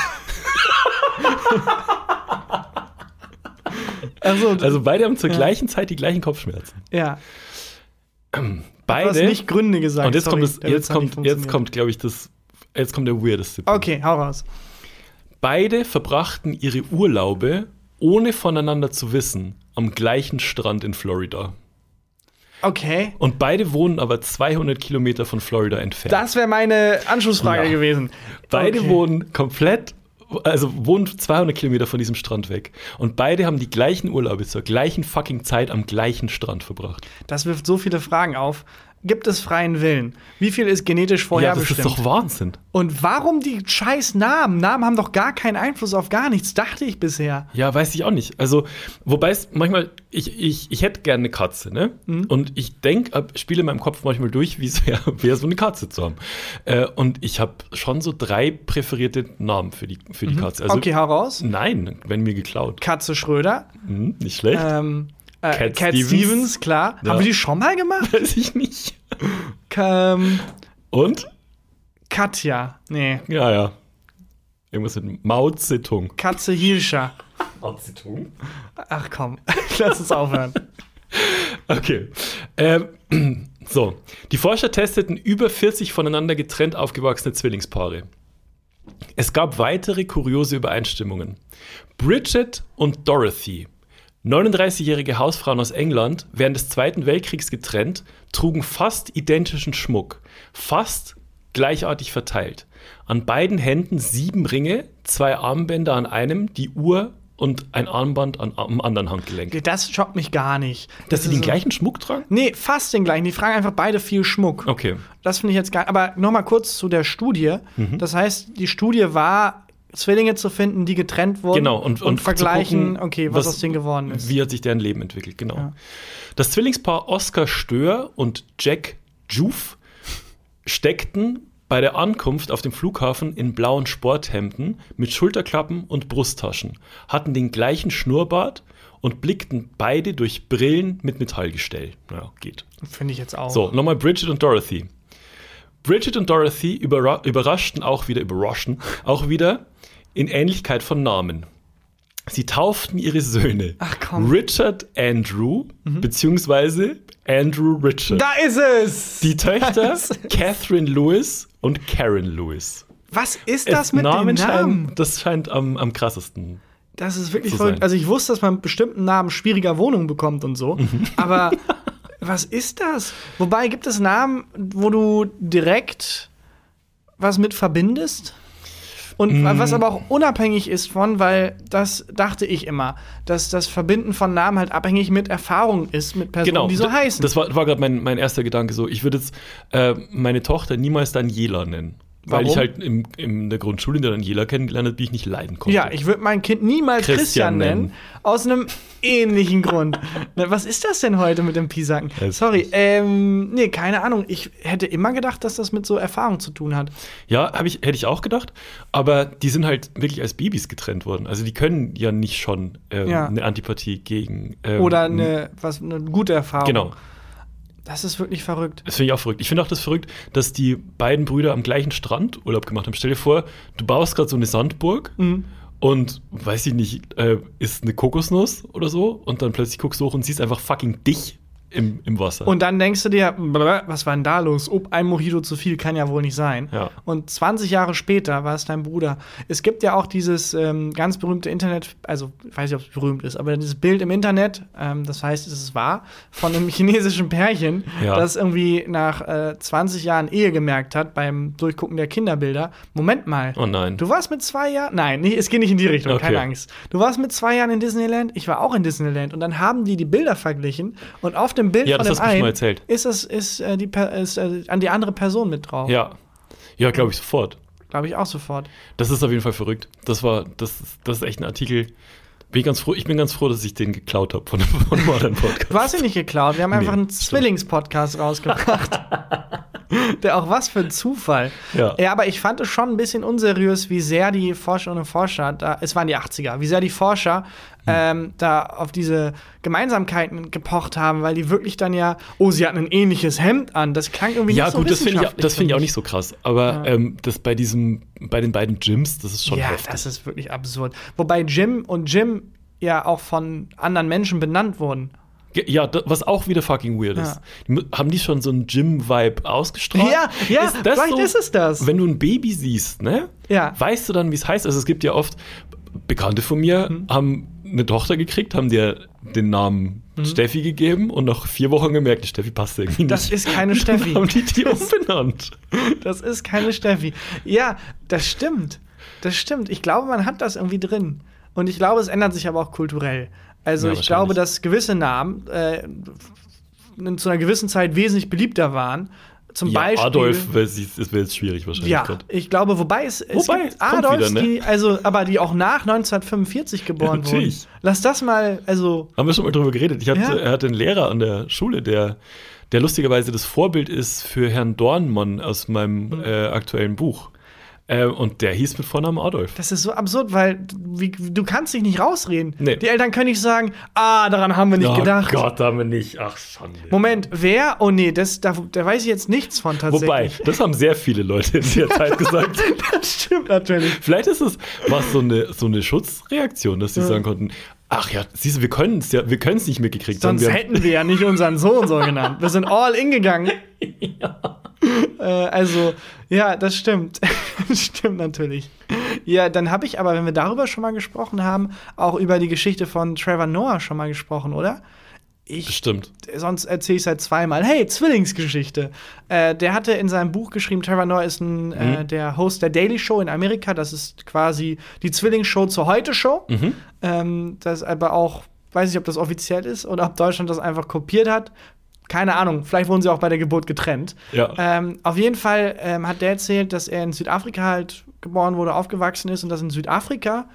also, Also beide haben zur Ja. gleichen Zeit die gleichen Kopfschmerzen. ja. Du hast Beide. nicht Gründe gesagt. und jetzt sorry, kommt, das, jetzt kommt, jetzt kommt, glaube ich, das. Jetzt kommt der weirdeste Punkt. Okay, hau raus. Beide verbrachten ihre Urlaube, ohne voneinander zu wissen, am gleichen Strand in Florida. Okay. Und beide wohnen aber 200 Kilometer von Florida entfernt. Das wäre meine Anschlussfrage Ja. gewesen. Beide okay. wohnen komplett, also wohnen 200 Kilometer von diesem Strand weg. Und beide haben die gleichen Urlaube zur gleichen fucking Zeit am gleichen Strand verbracht. Das wirft so viele Fragen auf. Gibt es freien Willen? Wie viel ist genetisch ja, das ist vorherbestimmt? doch Wahnsinn. Und warum die scheiß Namen? Namen haben doch gar keinen Einfluss auf gar nichts, dachte ich bisher. Ja, weiß ich auch nicht. Also, wobei es manchmal, ich, ich, ich hätte gerne eine Katze, ne? Mhm. Und ich denke, spiele in meinem Kopf manchmal durch, wie es wäre, wär, so eine Katze zu haben. Äh, und ich habe schon so drei präferierte Namen für die, für die Katze. Also, Mhm. okay, hau raus. Nein, wenn mir geklaut. Katze Schröder. Hm, nicht schlecht. Ähm, äh, Cat Cat, Stevens. Stevens. klar. Ja. Haben wir die schon mal gemacht? Weiß ich nicht. Ähm, Und? Katja. Nee. Ja, ja. Irgendwas mit Mao Zedong. Katze Hirscher. Mao Zedong? Ach komm, lass uns aufhören. Okay. Ähm, so. Die Forscher testeten über 40 voneinander getrennt aufgewachsene Zwillingspaare. Es gab weitere kuriose Übereinstimmungen. Bridget und Dorothy, 39-jährige Hausfrauen aus England, während des Zweiten Weltkriegs getrennt, trugen fast identischen Schmuck, fast gleichartig verteilt. An beiden Händen sieben Ringe, zwei Armbänder an einem, die Uhr und ein Armband an, am anderen Handgelenk. Das schockt mich gar nicht. Dass Das sie den so- gleichen Schmuck tragen? Nee, fast den gleichen. Die fragen einfach beide viel Schmuck. Okay. Das finde ich jetzt geil. Aber noch mal kurz zu der Studie. Mhm. Das heißt, die Studie war, Zwillinge zu finden, die getrennt wurden. Genau, und, und, vergleichen, zu gucken, okay, was, aus denen geworden ist. Wie hat sich deren Leben entwickelt, genau. Ja. Das Zwillingspaar Oscar Stör und Jack Juf steckten bei der Ankunft auf dem Flughafen in blauen Sporthemden mit Schulterklappen und Brusttaschen, hatten den gleichen Schnurrbart und blickten beide durch Brillen mit Metallgestell. Ja, geht. Finde ich jetzt auch. So, nochmal Bridget und Dorothy. Bridget und Dorothy überra überraschten auch wieder, überraschen auch wieder in Ähnlichkeit von Namen. Sie tauften ihre Söhne Ach, komm. Richard Andrew beziehungsweise Andrew Richard. Da ist es! Die Töchter Catherine Lewis und Karen Lewis. Was ist Es- das mit Namen den Namen? Scheinen, das scheint am, am krassesten. Das ist wirklich verrückt. Also ich wusste, dass man mit bestimmten Namen schwieriger Wohnungen bekommt und so. Mhm. Aber was ist das? Wobei gibt es Namen, wo du direkt was mit verbindest? Und Mm. was aber auch unabhängig ist von, weil das dachte ich immer, dass das Verbinden von Namen halt abhängig mit Erfahrung ist, mit Personen, die so heißen. Genau. Das war, war gerade mein, mein erster Gedanke so. Ich würde jetzt äh, meine Tochter niemals Daniela nennen. Weil Warum? ich halt im, in der Grundschule in der Daniela kennengelernt habe, die ich nicht leiden konnte. ja, ich würde mein Kind niemals Christian, Christian nennen, nennen. aus einem ähnlichen Grund. Na, Was ist das denn heute mit dem Pisacken? Sorry, ähm, nee, keine Ahnung. Ich hätte immer gedacht, dass das mit so Erfahrung zu tun hat. Ja, ich, hätte ich auch gedacht. Aber die sind halt wirklich als Babys getrennt worden. Also die können ja nicht schon ähm, Ja. eine Antipathie gegen. Ähm, Oder eine, was, eine gute Erfahrung. Genau. Das ist wirklich verrückt. Das finde ich auch verrückt. Ich finde auch das verrückt, dass die beiden Brüder am gleichen Strand Urlaub gemacht haben. Stell dir vor, du baust gerade so eine Sandburg Mhm. und weiß ich nicht, äh, ist eine Kokosnuss oder so und dann plötzlich guckst du hoch und siehst einfach fucking dich im, im Wasser. Und dann denkst du dir, was war denn da los? Ob ein Mojito zu viel kann ja wohl nicht sein. Ja. Und 20 Jahre später war es dein Bruder. Es gibt ja auch dieses ähm, ganz berühmte Internet, also ich weiß nicht, ob es berühmt ist, aber dieses Bild im Internet, ähm, das heißt, es ist wahr, von einem chinesischen Pärchen, Ja. das irgendwie nach äh, 20 Jahren Ehe gemerkt hat beim Durchgucken der Kinderbilder. Moment mal. oh nein. Du warst mit zwei Jahren, nein, nee, es geht nicht in die Richtung, Okay. keine Angst. Du warst mit zwei Jahren in Disneyland, ich war auch in Disneyland und dann haben die die Bilder verglichen und auf dem Bild Ja, von das dem einen ist es ist, äh, die, ist, äh, an die andere Person mit drauf. Ja. Ja, glaube ich sofort. Glaube ich auch sofort. Das ist auf jeden Fall verrückt. Das war, das, ist- das ist echt ein Artikel. Bin ich, ganz froh, ich bin ganz froh, dass ich den geklaut habe von, von anderen Podcast. Du hast ihn nicht geklaut, wir haben einfach Nee, einen. Zwillingspodcast rausgebracht. Der auch was für ein Zufall. Ja. ja, aber ich fand es schon ein bisschen unseriös, wie sehr die Forscherinnen und Forscher, da, es waren die 80er, wie sehr die Forscher Hm. ähm, da auf diese Gemeinsamkeiten gepocht haben, weil die wirklich dann ja, oh, sie hatten ein ähnliches Hemd an. Das klang irgendwie Ja, nicht so gut, das finde ich, wissenschaftlich, das find ich auch nicht so krass. Aber ähm, das bei diesem, bei den beiden Gyms, das ist schon ja, heftig. das ist wirklich absurd. Wobei Jim und Jim ja auch von anderen Menschen benannt wurden. Ja, was auch wieder fucking weird ist. Ja. Haben die schon so einen Gym-Vibe ausgestrahlt? Ja, ja, vielleicht ist es das. Wenn du ein Baby siehst, ne? Ja. Weißt du dann, wie es heißt? Also es gibt ja oft Bekannte von mir Mhm. haben eine Tochter gekriegt, haben dir den Namen Steffi gegeben und nach vier Wochen gemerkt, die Steffi passt irgendwie nicht. Mhm. Das ist keine Steffi. Dann haben die die umbenannt. Das ist keine Steffi. Ja, das stimmt. Das stimmt. Ich glaube, man hat das irgendwie drin. Und ich glaube, es ändert sich aber auch kulturell. Also Ja, ich glaube, dass gewisse Namen äh, zu einer gewissen Zeit wesentlich beliebter waren. Zum Ja, Beispiel. Adolf, das wäre jetzt schwierig wahrscheinlich. Ja, grad. ich glaube, wobei es, es Wobei, gibt Adolfs, wieder, ne? die, also, aber die auch nach 1945 geboren Ja, wurden. natürlich. Lass das mal, also, Haben wir schon mal drüber geredet. Ich hatte, Ja. er hatte einen Lehrer an der Schule, der, der lustigerweise das Vorbild ist für Herrn Dornmann aus meinem Mhm. äh, aktuellen Buch. Äh, und der hieß mit Vornamen Adolf. das ist so absurd, weil wie, du kannst dich nicht rausreden. Nee. Die Eltern können nicht sagen, ah, daran haben wir nicht gedacht. Oh Gott, haben wir nicht. Ach, Schande. Moment, wer? Oh nee, das, da, da weiß ich jetzt nichts von tatsächlich. Wobei, das haben sehr viele Leute in der Zeit gesagt. das stimmt natürlich. Vielleicht ist es was so eine, so eine Schutzreaktion, dass sie sagen konnten, ach ja, siehst du, wir können es ja, wir können es nicht mitgekriegt. haben. Sonst haben- hätten wir ja nicht unseren Sohn so genannt. Wir sind all in gegangen. Äh, also, ja, das stimmt. das stimmt natürlich. Ja, dann habe ich aber, wenn wir darüber schon mal gesprochen haben, auch über die Geschichte von Trevor Noah schon mal gesprochen, oder? Ich, Bestimmt. sonst erzähle ich seit zweimal. Hey, Zwillingsgeschichte. Äh, der hatte in seinem Buch geschrieben, Trevor Noah ist ein, Mhm. äh, der Host der Daily Show in Amerika. Das ist quasi die Zwillingsshow zur Heute-Show. Mhm. Ähm, das aber auch, weiß nicht, ob das offiziell ist oder ob Deutschland das einfach kopiert hat. Keine Ahnung, vielleicht wurden sie auch bei der Geburt getrennt. Ja. Ähm, auf jeden Fall ähm, hat der erzählt, dass er in Südafrika halt geboren wurde, aufgewachsen ist und dass in Südafrika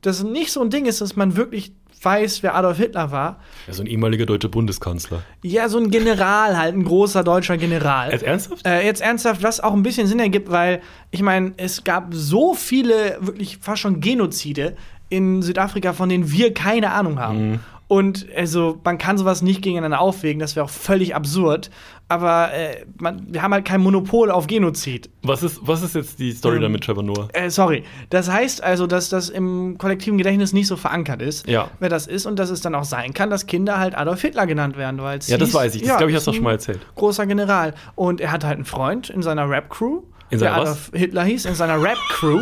das nicht so ein Ding ist, dass man wirklich weiß, wer Adolf Hitler war. Ja, so ein ehemaliger deutscher Bundeskanzler. Ja, so ein General halt, ein großer deutscher General. Als ernsthaft? Äh, jetzt ernsthaft, was auch ein bisschen Sinn ergibt, weil ich meine, es gab so viele wirklich fast schon Genozide in Südafrika, von denen wir keine Ahnung haben. Und also man kann sowas nicht gegeneinander aufwägen, das wäre auch völlig absurd. Aber äh, man, wir haben halt kein Monopol auf Genozid. Was ist, was ist jetzt die Story Ähm, da mit Trevor Noah? Äh, sorry. Das heißt also, dass das im kollektiven Gedächtnis nicht so verankert ist, Ja. wer das ist und dass es dann auch sein kann, dass Kinder halt Adolf Hitler genannt werden, weil Ja, das hieß- weiß ich. Das ja, glaube ich, hast du schon mal erzählt. Großer General. Und er hat halt einen Freund in seiner Rap-Crew, In der seiner was? Adolf Hitler hieß, in seiner Rap-Crew.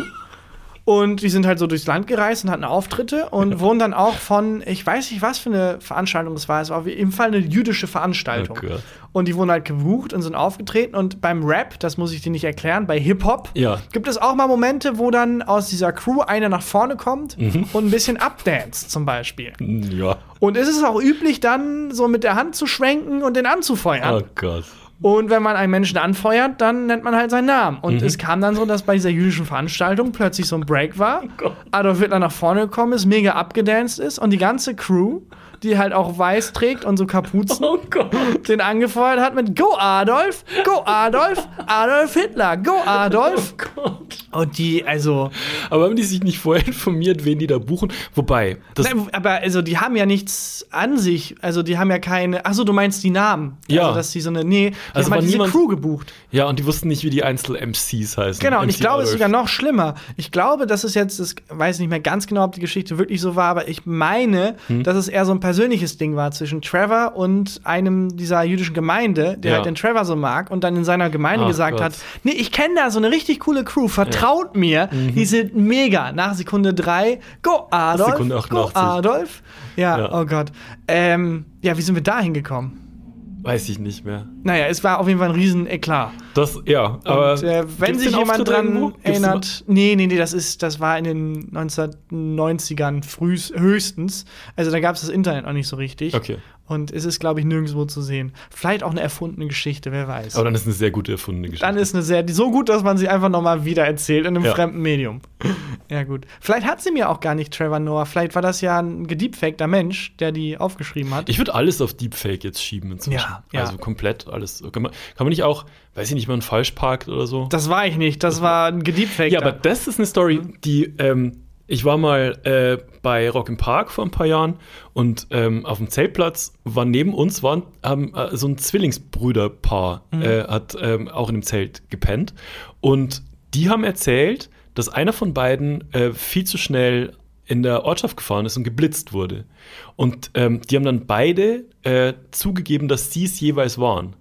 Und die sind halt so durchs Land gereist und hatten Auftritte und wurden dann auch von, ich weiß nicht, was für eine Veranstaltung es war, es war auf jeden Fall eine jüdische Veranstaltung. Gott. und die wurden halt gebucht und sind aufgetreten. Und beim Rap, das muss ich dir nicht erklären, bei Hip-Hop Ja. gibt es auch mal Momente, wo dann aus dieser Crew einer nach vorne kommt Mhm. und ein bisschen abdanzt zum Beispiel. Ja. Und es ist auch üblich, dann so mit der Hand zu schwenken und den anzufeuern. Oh Gott. Und wenn man einen Menschen anfeuert, dann nennt man halt seinen Namen. Und Mhm. es kam dann so, dass bei dieser jüdischen Veranstaltung plötzlich so ein Break war. Oh. Adolf Hitler nach vorne gekommen ist, mega abgedanced ist und die ganze Crew, die halt auch weiß trägt und so Kapuzen, Oh Gott. den angefeuert hat mit Go Adolf, Go Adolf, Adolf Hitler, Go Adolf. Oh Gott. Und die, also, Aber haben die sich nicht vorher informiert, wen die da buchen? Wobei, das, Nein, aber also die haben ja nichts an sich. Also die haben ja keine. Achso, du meinst die Namen. Ja. Also dass die so eine. Nee, die Also haben halt diese niemand- Crew gebucht. ja, und die wussten nicht, wie die Einzel-MCs heißen. Genau, und ich glaube, es ist sogar noch schlimmer. Ich glaube, das ist jetzt, das weiß nicht mehr ganz genau, ob die Geschichte wirklich so war, aber ich meine, Hm. dass es eher so ein persönliches Ding war zwischen Trevor und einem dieser jüdischen Gemeinde, der Ja. halt den Trevor so mag und dann in seiner Gemeinde Ach gesagt Gott. hat: Nee, ich kenne da so eine richtig coole Crew, vertraut mir, Mhm. die sind mega. Nach Sekunde drei, go Adolf, Sekunde go 88. Adolf. Ja, Ja. oh Gott. Ähm, ja, wie sind wir da hingekommen? Weiß ich nicht mehr. Naja, es war auf jeden Fall ein riesen Eklat. Das, ja, aber. Und, äh, wenn sich jemand dran erinnert, nee, nee, nee, das ist, das war in den 1990ern frühst, höchstens. Also da gab es das Internet noch nicht so richtig. Okay. Und es ist, glaube ich, nirgendwo zu sehen. Vielleicht auch eine erfundene Geschichte, wer weiß. Aber dann ist eine sehr gute erfundene Geschichte. Dann ist eine sehr, so gut, dass man sie einfach nochmal wieder erzählt in einem Ja. fremden Medium. Ja, gut. Vielleicht hat sie mir auch gar nicht Trevor Noah. Vielleicht war das ja ein gediebfakter Mensch, der die aufgeschrieben hat. Ich würde alles auf Deepfake jetzt schieben inzwischen. Ja, ja. Also komplett alles. Kann man, kann man nicht auch, weiß ich nicht, mal falsch parkt oder so? das war ich nicht. Das war ein gediebfakter. Ja, aber das ist eine Story, die, ähm, ich war mal äh, bei Rock im Park vor ein paar Jahren und ähm, auf dem Zeltplatz war neben uns waren, haben, äh, so ein Zwillingsbrüderpaar, äh, hat ähm, auch in dem Zelt gepennt. Und die haben erzählt, dass einer von beiden äh, viel zu schnell in der Ortschaft gefahren ist und geblitzt wurde. Und ähm, die haben dann beide äh, zugegeben, dass sie es jeweils waren.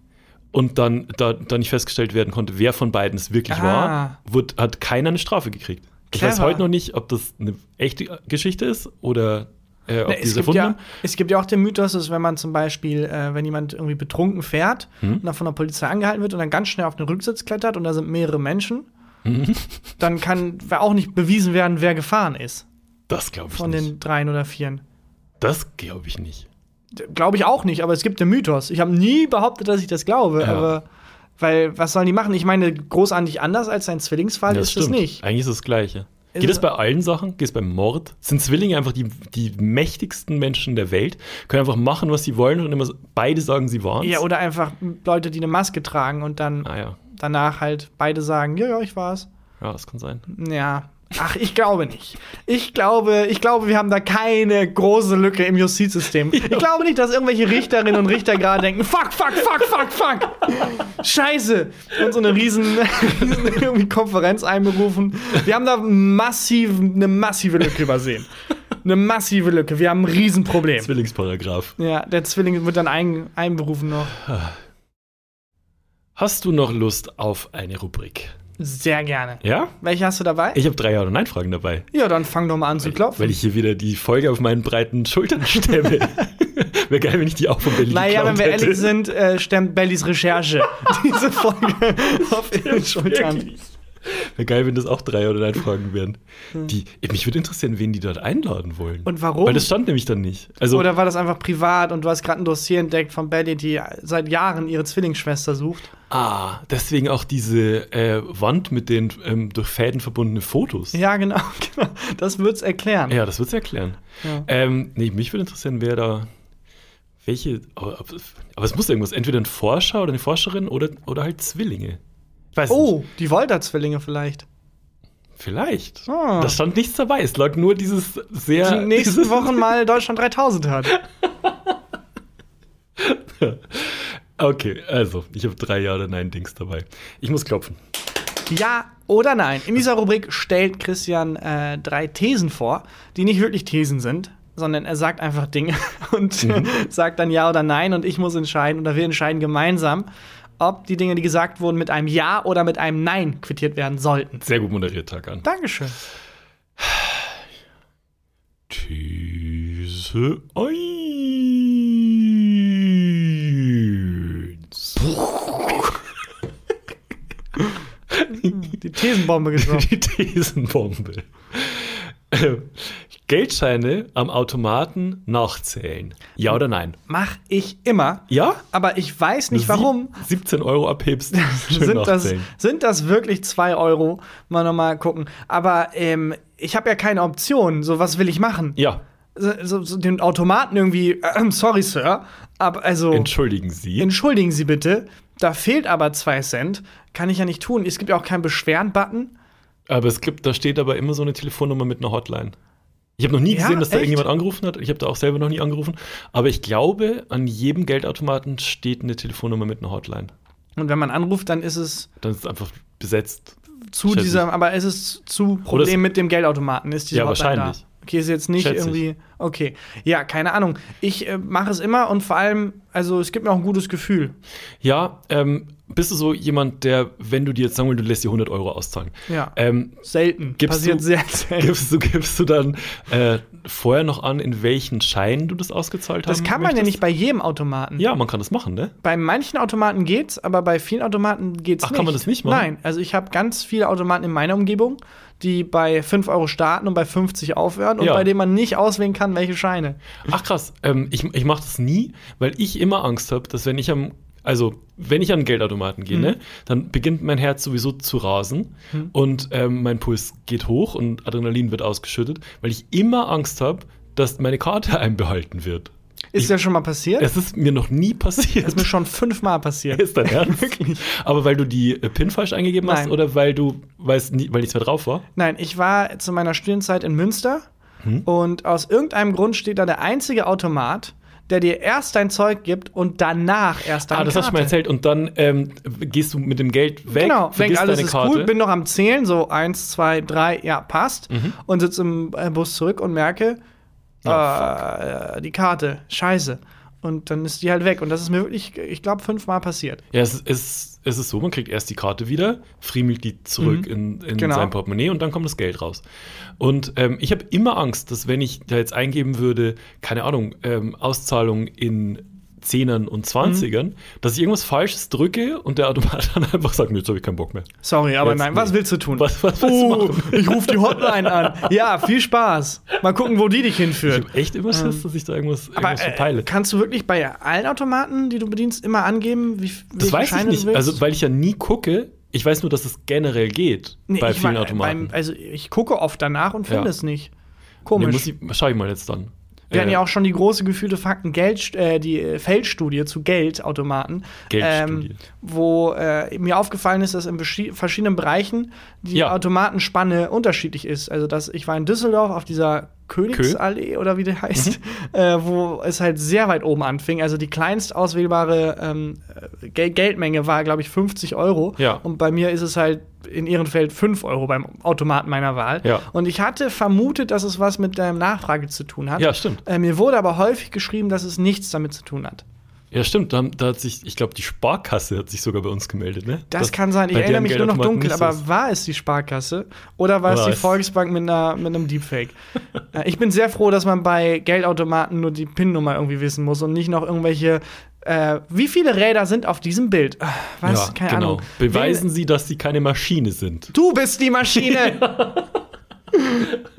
Und dann, da, da nicht festgestellt werden konnte, wer von beiden es wirklich Ah. war, wurde, hat keiner eine Strafe gekriegt. Ich weiß heute noch nicht, ob das eine echte Geschichte ist oder äh, ob die es, gibt ja, es gibt ja auch den Mythos, dass wenn man zum Beispiel, äh, wenn jemand irgendwie betrunken fährt Hm? und dann von der Polizei angehalten wird und dann ganz schnell auf den Rücksitz klettert und da sind mehrere Menschen, Hm? dann kann auch nicht bewiesen werden, wer gefahren ist Das glaube ich von nicht. den dreien oder vieren. Das glaube ich nicht. Glaube ich auch nicht, aber es gibt den Mythos. Ich habe nie behauptet, dass ich das glaube, Ja. aber weil, was sollen die machen? Ich meine, großartig anders als ein Zwillingsfall Ja, ist es nicht. Eigentlich ist es das Gleiche. Geht es- bei allen Sachen? Geht es beim Mord? Sind Zwillinge einfach die, die mächtigsten Menschen der Welt? Können einfach machen, was sie wollen und immer beide sagen, sie waren Ja, oder einfach Leute, die eine Maske tragen und dann Ah ja. danach halt beide sagen, ja, ja, ich war's. Ja, das kann sein. Ja. Ach, ich glaube nicht. Ich glaube, ich glaube, wir haben da keine große Lücke im Justizsystem. Ich glaube nicht, dass irgendwelche Richterinnen und Richter gerade denken, fuck, fuck, fuck, fuck, fuck. Scheiße. Und so eine riesen, riesen Konferenz einberufen. Wir haben da massiv, eine massive Lücke übersehen. Eine massive Lücke. Wir haben ein Riesenproblem. Zwillingsparagraph. Ja, der Zwilling wird dann ein, einberufen noch. Hast du noch Lust auf eine Rubrik? Sehr gerne. Ja? Welche hast du dabei? Ich habe drei Ja- oder Nein-Fragen dabei. ja, dann fang doch mal an zu klopfen. Weil ich hier wieder die Folge auf meinen breiten Schultern stemme. Wäre geil, wenn ich die auch von Berlin Naja, wenn wir hätte. ehrlich sind, äh, stemmt Bellys Recherche diese Folge auf ihren Schultern. Wirklich. Wäre geil, wenn das auch drei oder nein Fragen wären. Die, mich würde interessieren, wen die dort einladen wollen. Und warum? Weil das stand nämlich dann nicht. Also, Oder war das einfach privat und du hast gerade ein Dossier entdeckt von Belly, die seit Jahren ihre Zwillingsschwester sucht? ah, deswegen auch diese äh, Wand mit den ähm, durch Fäden verbundenen Fotos. Ja, genau, genau. Das wird's erklären. Ja, das wird's erklären. Ja. Ähm, nee, mich würde interessieren, wer da. Welche. Aber, aber es muss irgendwas. Entweder ein Forscher oder eine Forscherin oder, oder halt Zwillinge. Weiß nicht. Oh, die Volta-Zwillinge vielleicht. Vielleicht. Ah. Da stand nichts dabei. Es lag nur dieses sehr. Die nächsten Wochen mal Deutschland 3000 hat. Okay, also, ich habe drei Ja oder Nein-Dings dabei. Ich muss klopfen. Ja oder nein? In dieser Rubrik stellt Christian äh, drei Thesen vor, die nicht wirklich Thesen sind, sondern er sagt einfach Dinge und Mhm. sagt dann Ja oder Nein und ich muss entscheiden oder wir entscheiden gemeinsam, ob die Dinge, die gesagt wurden, mit einem Ja oder mit einem Nein quittiert werden sollten. Sehr gut moderiert, Tag an. Dankeschön. These 1. Die Thesenbombe getroffen. Die Thesenbombe. Geldscheine am Automaten nachzählen. Ja oder nein? Mach ich immer, Ja? aber ich weiß nicht warum. Sieb- 17 Euro abhebst. Sind das, sind das wirklich zwei Euro? Mal nochmal gucken. Aber ähm, ich habe ja keine Option. So, was will ich machen? Ja, so, so, so den Automaten irgendwie, äh, sorry, Sir, aber also, entschuldigen Sie. entschuldigen Sie bitte, da fehlt aber zwei Cent, kann ich ja nicht tun. Es gibt ja auch keinen Beschweren-Button. aber es gibt, da steht aber immer so eine Telefonnummer mit einer Hotline. Ich habe noch nie Ja, gesehen, dass da echt? irgendjemand angerufen hat. Ich habe da auch selber noch nie angerufen. Aber ich glaube, an jedem Geldautomaten steht eine Telefonnummer mit einer Hotline. Und wenn man anruft, dann ist es Dann ist es einfach besetzt. zu dieser, aber ist es zu Problem mit dem Geldautomaten? Ist diese Ja, Hotline wahrscheinlich. Da? Okay, ist jetzt nicht Schätze ich. irgendwie. Okay. Ja, keine Ahnung. Ich äh, mache es immer und vor allem, also es gibt mir auch ein gutes Gefühl. Ja, ähm, bist du so jemand, der, wenn du dir jetzt sagen wir, du lässt dir 100 Euro auszahlen, Ja. ähm, Selten. Gibst Passiert du- sehr selten. gibst, du, gibst du dann äh, vorher noch an, in welchen Schein du das ausgezahlt hast? Das kann man ja nicht bei jedem Automaten. Ja, man kann das machen, ne? Bei manchen Automaten geht's, aber bei vielen Automaten geht's Ach, nicht. kann man das nicht machen? Nein, also ich habe ganz viele Automaten in meiner Umgebung, die bei 5 Euro starten und bei 50 aufhören und Ja. bei denen man nicht auswählen kann, welche Scheine. Ach krass, ähm, ich, ich mache das nie, weil ich immer Angst habe, dass wenn ich am, also wenn ich an den Geldautomaten gehe, Mhm. ne, dann beginnt mein Herz sowieso zu rasen und ähm, mein Puls geht hoch und Adrenalin wird ausgeschüttet, weil ich immer Angst habe, dass meine Karte einbehalten wird. Ist Ich- ja schon mal passiert? Es ist mir noch nie passiert. Das ist mir schon fünfmal passiert. Ist dein Ernst? Wirklich. Aber weil du die äh, PIN falsch eingegeben hast Nein. oder weil du, weil, es nie, weil nichts mehr drauf war? Nein, ich war zu meiner Studienzeit in Münster Hm? und aus irgendeinem Grund steht da der einzige Automat, der dir erst dein Zeug gibt und danach erst deine ah, das hast du Karte. mal erzählt. Und dann ähm, gehst du mit dem Geld weg, Genau, denk, alles deine ist Karte. cool, bin noch am Zählen, so eins, zwei, drei, ja, passt. Mhm. Und sitze im äh, Bus zurück und merke, äh, die Karte, scheiße. Und dann ist die halt weg. Und das ist mir wirklich, ich glaube, fünfmal passiert. Ja, es, es, es ist so, man kriegt erst die Karte wieder, friemelt die zurück in, in Genau. sein Portemonnaie und dann kommt das Geld raus. Und ähm, ich habe immer Angst, dass wenn ich da jetzt eingeben würde, keine Ahnung, ähm, Auszahlung in Zehnern und Zwanzigern, dass ich irgendwas Falsches drücke und der Automat dann einfach sagt, nee, jetzt habe ich keinen Bock mehr. Sorry, aber Jetzt nein, nicht. was willst du tun? Was- was willst du oh, machen? ich rufe die Hotline an. Ja, viel Spaß. Mal gucken, wo die dich Ich hinführt. habe echt immer Schiss, dass ich da irgendwas, Aber irgendwas äh, verpeile. kannst du wirklich bei allen Automaten, die du bedienst, immer angeben, wie Das weiß ich Scheine nicht, du willst? also weil ich ja nie gucke. Ich weiß nur, dass es generell geht Nee, bei ich vielen war- Automaten. beim- also ich gucke oft danach und finde Ja. es nicht. nee, Komisch. muss ich, schau ich mal jetzt dann. Wir hatten ja auch schon die große gefühlte Fakten Geld, äh, die äh, Feldstudie zu Geldautomaten, ähm, wo äh, mir aufgefallen ist, dass in verschiedenen Bereichen die Ja. Automatenspanne unterschiedlich ist. Also dass ich war in Düsseldorf auf dieser Königsallee oder wie die heißt, Mhm. äh, wo es halt sehr weit oben anfing. Also die kleinst auswählbare ähm, Gel Geldmenge war, glaube ich, 50 Euro. Ja. Und bei mir ist es halt in Ehrenfeld 5 Euro beim Automaten meiner Wahl. Ja. Und ich hatte vermutet, dass es was mit der Nachfrage zu tun hat. Ja, stimmt. Äh, mir wurde aber häufig geschrieben, dass es nichts damit zu tun hat. Ja, stimmt. Da, da hat sich, ich glaube, die Sparkasse hat sich sogar bei uns gemeldet, ne? Das, Dass kann sein. Ich erinnere mich nur noch dunkel, aber ist. war es die Sparkasse oder war es Oder die es- Volksbank mit, einer, mit einem Deepfake? Äh, ich bin sehr froh, dass man bei Geldautomaten nur die PIN-Nummer irgendwie wissen muss und nicht noch irgendwelche. Äh, wie viele Räder sind auf diesem Bild? Ah, Was? ja, Keine genau. Ahnung. Beweisen Sie, dass Sie keine Maschine sind. Wen- Du bist die Maschine!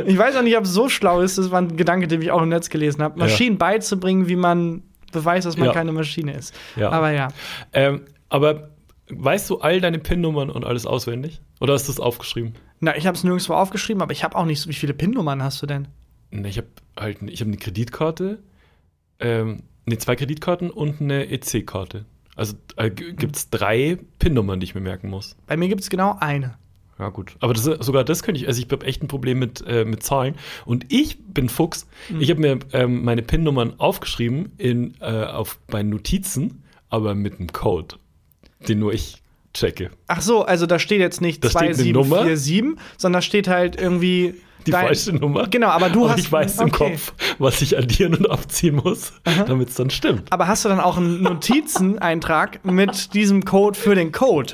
ich weiß auch nicht, ob es so schlau ist. Das war ein Gedanke, den ich auch im Netz gelesen habe. Ja. Maschinen beizubringen, wie man beweist, dass man Ja. keine Maschine ist. Ja. Aber ja. Ähm, aber weißt du all deine PIN-Nummern und alles auswendig? Oder hast du das aufgeschrieben? Na, ich habe es nirgendwo aufgeschrieben, aber ich habe auch nicht so. Wie viele PIN-Nummern hast du denn? Ne, ich habe halt ich hab eine Kreditkarte, ähm, ne, zwei Kreditkarten und eine EC-Karte. Also äh, gibt es drei PIN-Nummern, die ich mir merken muss. Bei mir gibt es genau eine. Ja, gut. Aber das, sogar das könnte ich, also ich habe echt ein Problem mit, äh, mit Zahlen. Und ich bin Fuchs. Ich habe mir ähm, meine PIN-Nummern aufgeschrieben in, äh, auf meinen Notizen, aber mit einem Code, den nur ich checke. Ach so, also da steht jetzt nicht Da steht eine Nummer. 2747, sondern da steht halt irgendwie Die dein- falsche Nummer. Genau, aber du aber hast ich weiß im okay. Kopf, was ich addieren und abziehen muss, damit es dann stimmt. Aber hast du dann auch einen Notizeneintrag mit diesem Code für den Code,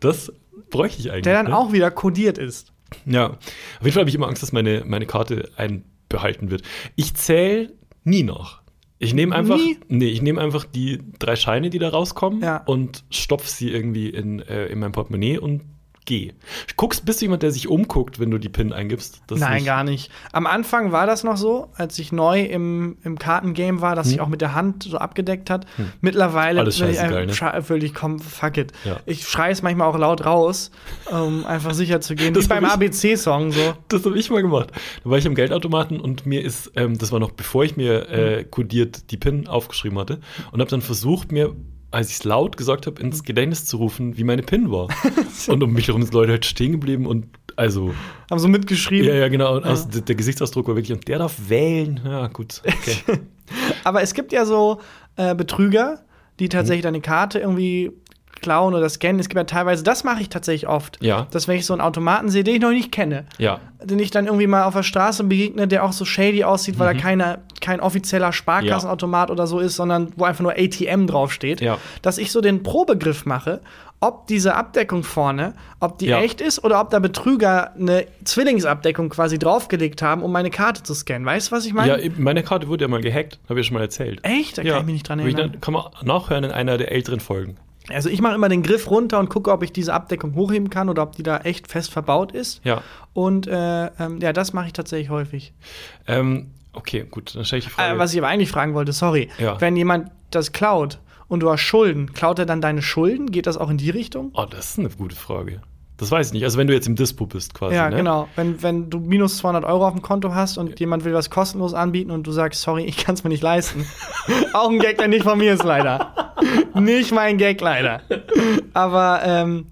Das bräuchte ich eigentlich. der dann ne? auch wieder kodiert ist? Ja, auf jeden Fall habe ich immer Angst, dass meine, meine Karte einbehalten wird. Ich zähle nie noch. Ich nehme einfach, Nie? nee, ich nehme einfach die drei Scheine, die da rauskommen Ja. und stopf sie irgendwie in, äh, in mein Portemonnaie und gehe. Guckst, bist du jemand, der sich umguckt, wenn du die PIN eingibst? Das Nein, nicht- gar nicht. Am Anfang war das noch so, als ich neu im, im Kartengame war, dass Hm. sich auch mit der Hand so abgedeckt hat. Mittlerweile Alles will ich scha- will ich komm, fuck it. Ja. Ich schreie es manchmal auch laut raus, um einfach sicher zu gehen. Das Wie beim ich- ABC-Song so. Das habe ich mal gemacht. Da war ich am Geldautomaten und mir ist, ähm, das war noch bevor ich mir äh, kodiert die PIN aufgeschrieben hatte und habe dann versucht, mir, als ich es laut gesagt habe, ins Gedächtnis zu rufen, wie meine PIN war. und um mich herum sind Leute halt stehen geblieben und also, Haben so mitgeschrieben. ja, ja, genau. Und aus, der Gesichtsausdruck war wirklich, und der darf wählen. Ja, gut. Okay. Aber es gibt ja so äh, Betrüger, die Mhm. tatsächlich deine Karte irgendwie klauen oder scannen. Es gibt ja teilweise, das mache ich tatsächlich oft. Ja. Dass wenn ich so einen Automaten sehe, den ich noch nicht kenne, Ja. den ich dann irgendwie mal auf der Straße begegne, der auch so shady aussieht, weil Mhm. da keine, kein offizieller Sparkassenautomat oder so ist, sondern wo einfach nur ATM draufsteht, Ja. dass ich so den Probegriff mache, ob diese Abdeckung vorne, ob die Ja. echt ist oder ob da Betrüger eine Zwillingsabdeckung quasi draufgelegt haben, um meine Karte zu scannen. Weißt du, was ich meine? Ja, meine Karte wurde ja mal gehackt, habe ich ja schon mal erzählt. Echt? Da kann ich mich nicht dran erinnern. dann- Kann man nachhören in einer der älteren Folgen. Also ich mache immer den Griff runter und gucke, ob ich diese Abdeckung hochheben kann oder ob die da echt fest verbaut ist. Ja. Und äh, ähm, ja, das mache ich tatsächlich häufig. Ähm, okay, gut, dann stelle ich die Frage. Äh, was ich aber eigentlich fragen wollte, sorry. Ja. Wenn jemand das klaut und du hast Schulden, klaut er dann deine Schulden? Geht das auch in die Richtung? oh, das ist eine gute Frage. Das weiß ich nicht. Also, wenn du jetzt im Dispo bist, quasi. ja, ne? genau. Wenn, wenn du minus 200 Euro auf dem Konto hast und jemand will was kostenlos anbieten und du sagst, sorry, ich kann es mir nicht leisten. auch ein Gag, der nicht von mir ist, leider. nicht mein Gag, leider. Aber ähm,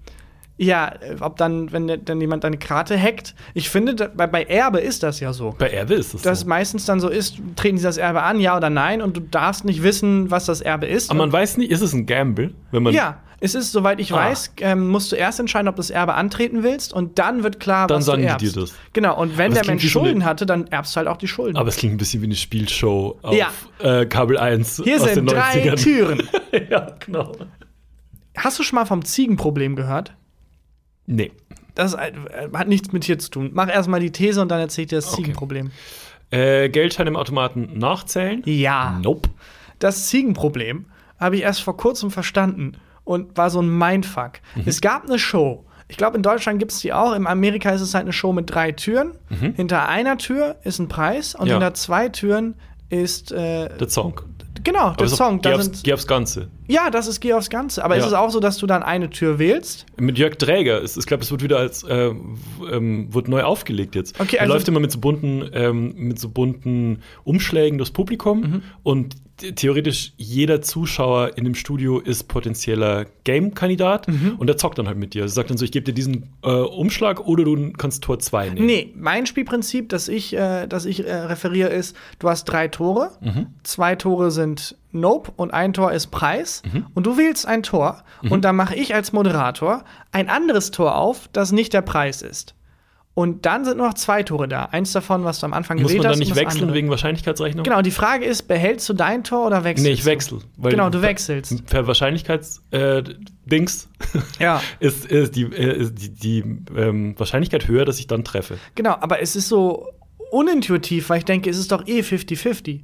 ja, ob dann, wenn dann jemand deine Karte hackt, ich finde, da, bei, bei Erbe ist das ja so. Bei Erbe ist das Dass so. meistens dann so ist, treten sie das Erbe an, ja oder nein, und du darfst nicht wissen, was das Erbe ist. Aber man weiß nicht, ist es ein Gamble, wenn man. Ja, es ist, soweit ich Ah. weiß, ähm, musst du erst entscheiden, ob du das Erbe antreten willst und dann wird klar, Dann was sagen du die erbst. dir das. Genau, und wenn es der Mensch Schulden hatte, dann erbst du halt auch die Schulden. Aber es klingt ein bisschen wie eine Spielshow auf Ja. äh, Kabel 1 Hier aus den sind drei 90ern. Türen. ja, genau. Hast du schon mal vom Ziegenproblem gehört? Nee. Das äh, hat nichts mit hier zu tun. Mach erstmal die These und dann erzähl ich dir das Okay. Ziegenproblem. Äh, Geldschein im Automaten nachzählen? Ja. Nope. Das Ziegenproblem habe ich erst vor kurzem verstanden und war so ein Mindfuck. Mhm. Es gab eine Show. Ich glaube, in Deutschland gibt es die auch. In Amerika ist es halt eine Show mit drei Türen. Hinter einer Tür ist ein Preis und Mhm. Ja. hinter zwei Türen ist äh, Der Song. genau der Song. Geh Da aufs, sind, aufs Ganze. Ja, das ist Geh aufs Ganze. Aber ist Ja. es auch so, dass du dann eine Tür wählst? Mit Jörg Dräger. Ich glaube, es wird wieder als äh, ähm, wird neu aufgelegt jetzt. Okay, er also- läuft immer mit so bunten, ähm, mit so bunten Umschlägen durchs Publikum Mhm. und theoretisch jeder Zuschauer in dem Studio ist potenzieller Game-Kandidat Mhm. und der zockt dann halt mit dir. Er sagt dann so, ich gebe dir diesen äh, Umschlag oder du kannst Tor 2 nehmen. Nee, mein Spielprinzip, das ich, äh, das ich äh, referiere, ist, du hast drei Tore. Mhm. Zwei Tore sind Nope und ein Tor ist Preis. Mhm. Und du wählst ein Tor. Und dann mache ich als Moderator ein anderes Tor auf, das nicht der Preis ist. Und dann sind nur noch zwei Tore da. Eins davon, was du am Anfang Muss gewählt man hast. dann nicht wechseln andere. wegen Wahrscheinlichkeitsrechnung? Genau, die Frage ist, behältst du dein Tor oder wechselst Nee, ich du? wechsle. weil Genau, du wechselst. Per Wahrscheinlichkeits-Dings äh, Ja. ist, ist die, äh, ist die, die ähm, Wahrscheinlichkeit höher, dass ich dann treffe. Genau, aber es ist so unintuitiv, weil ich denke, es ist doch eh 50-50.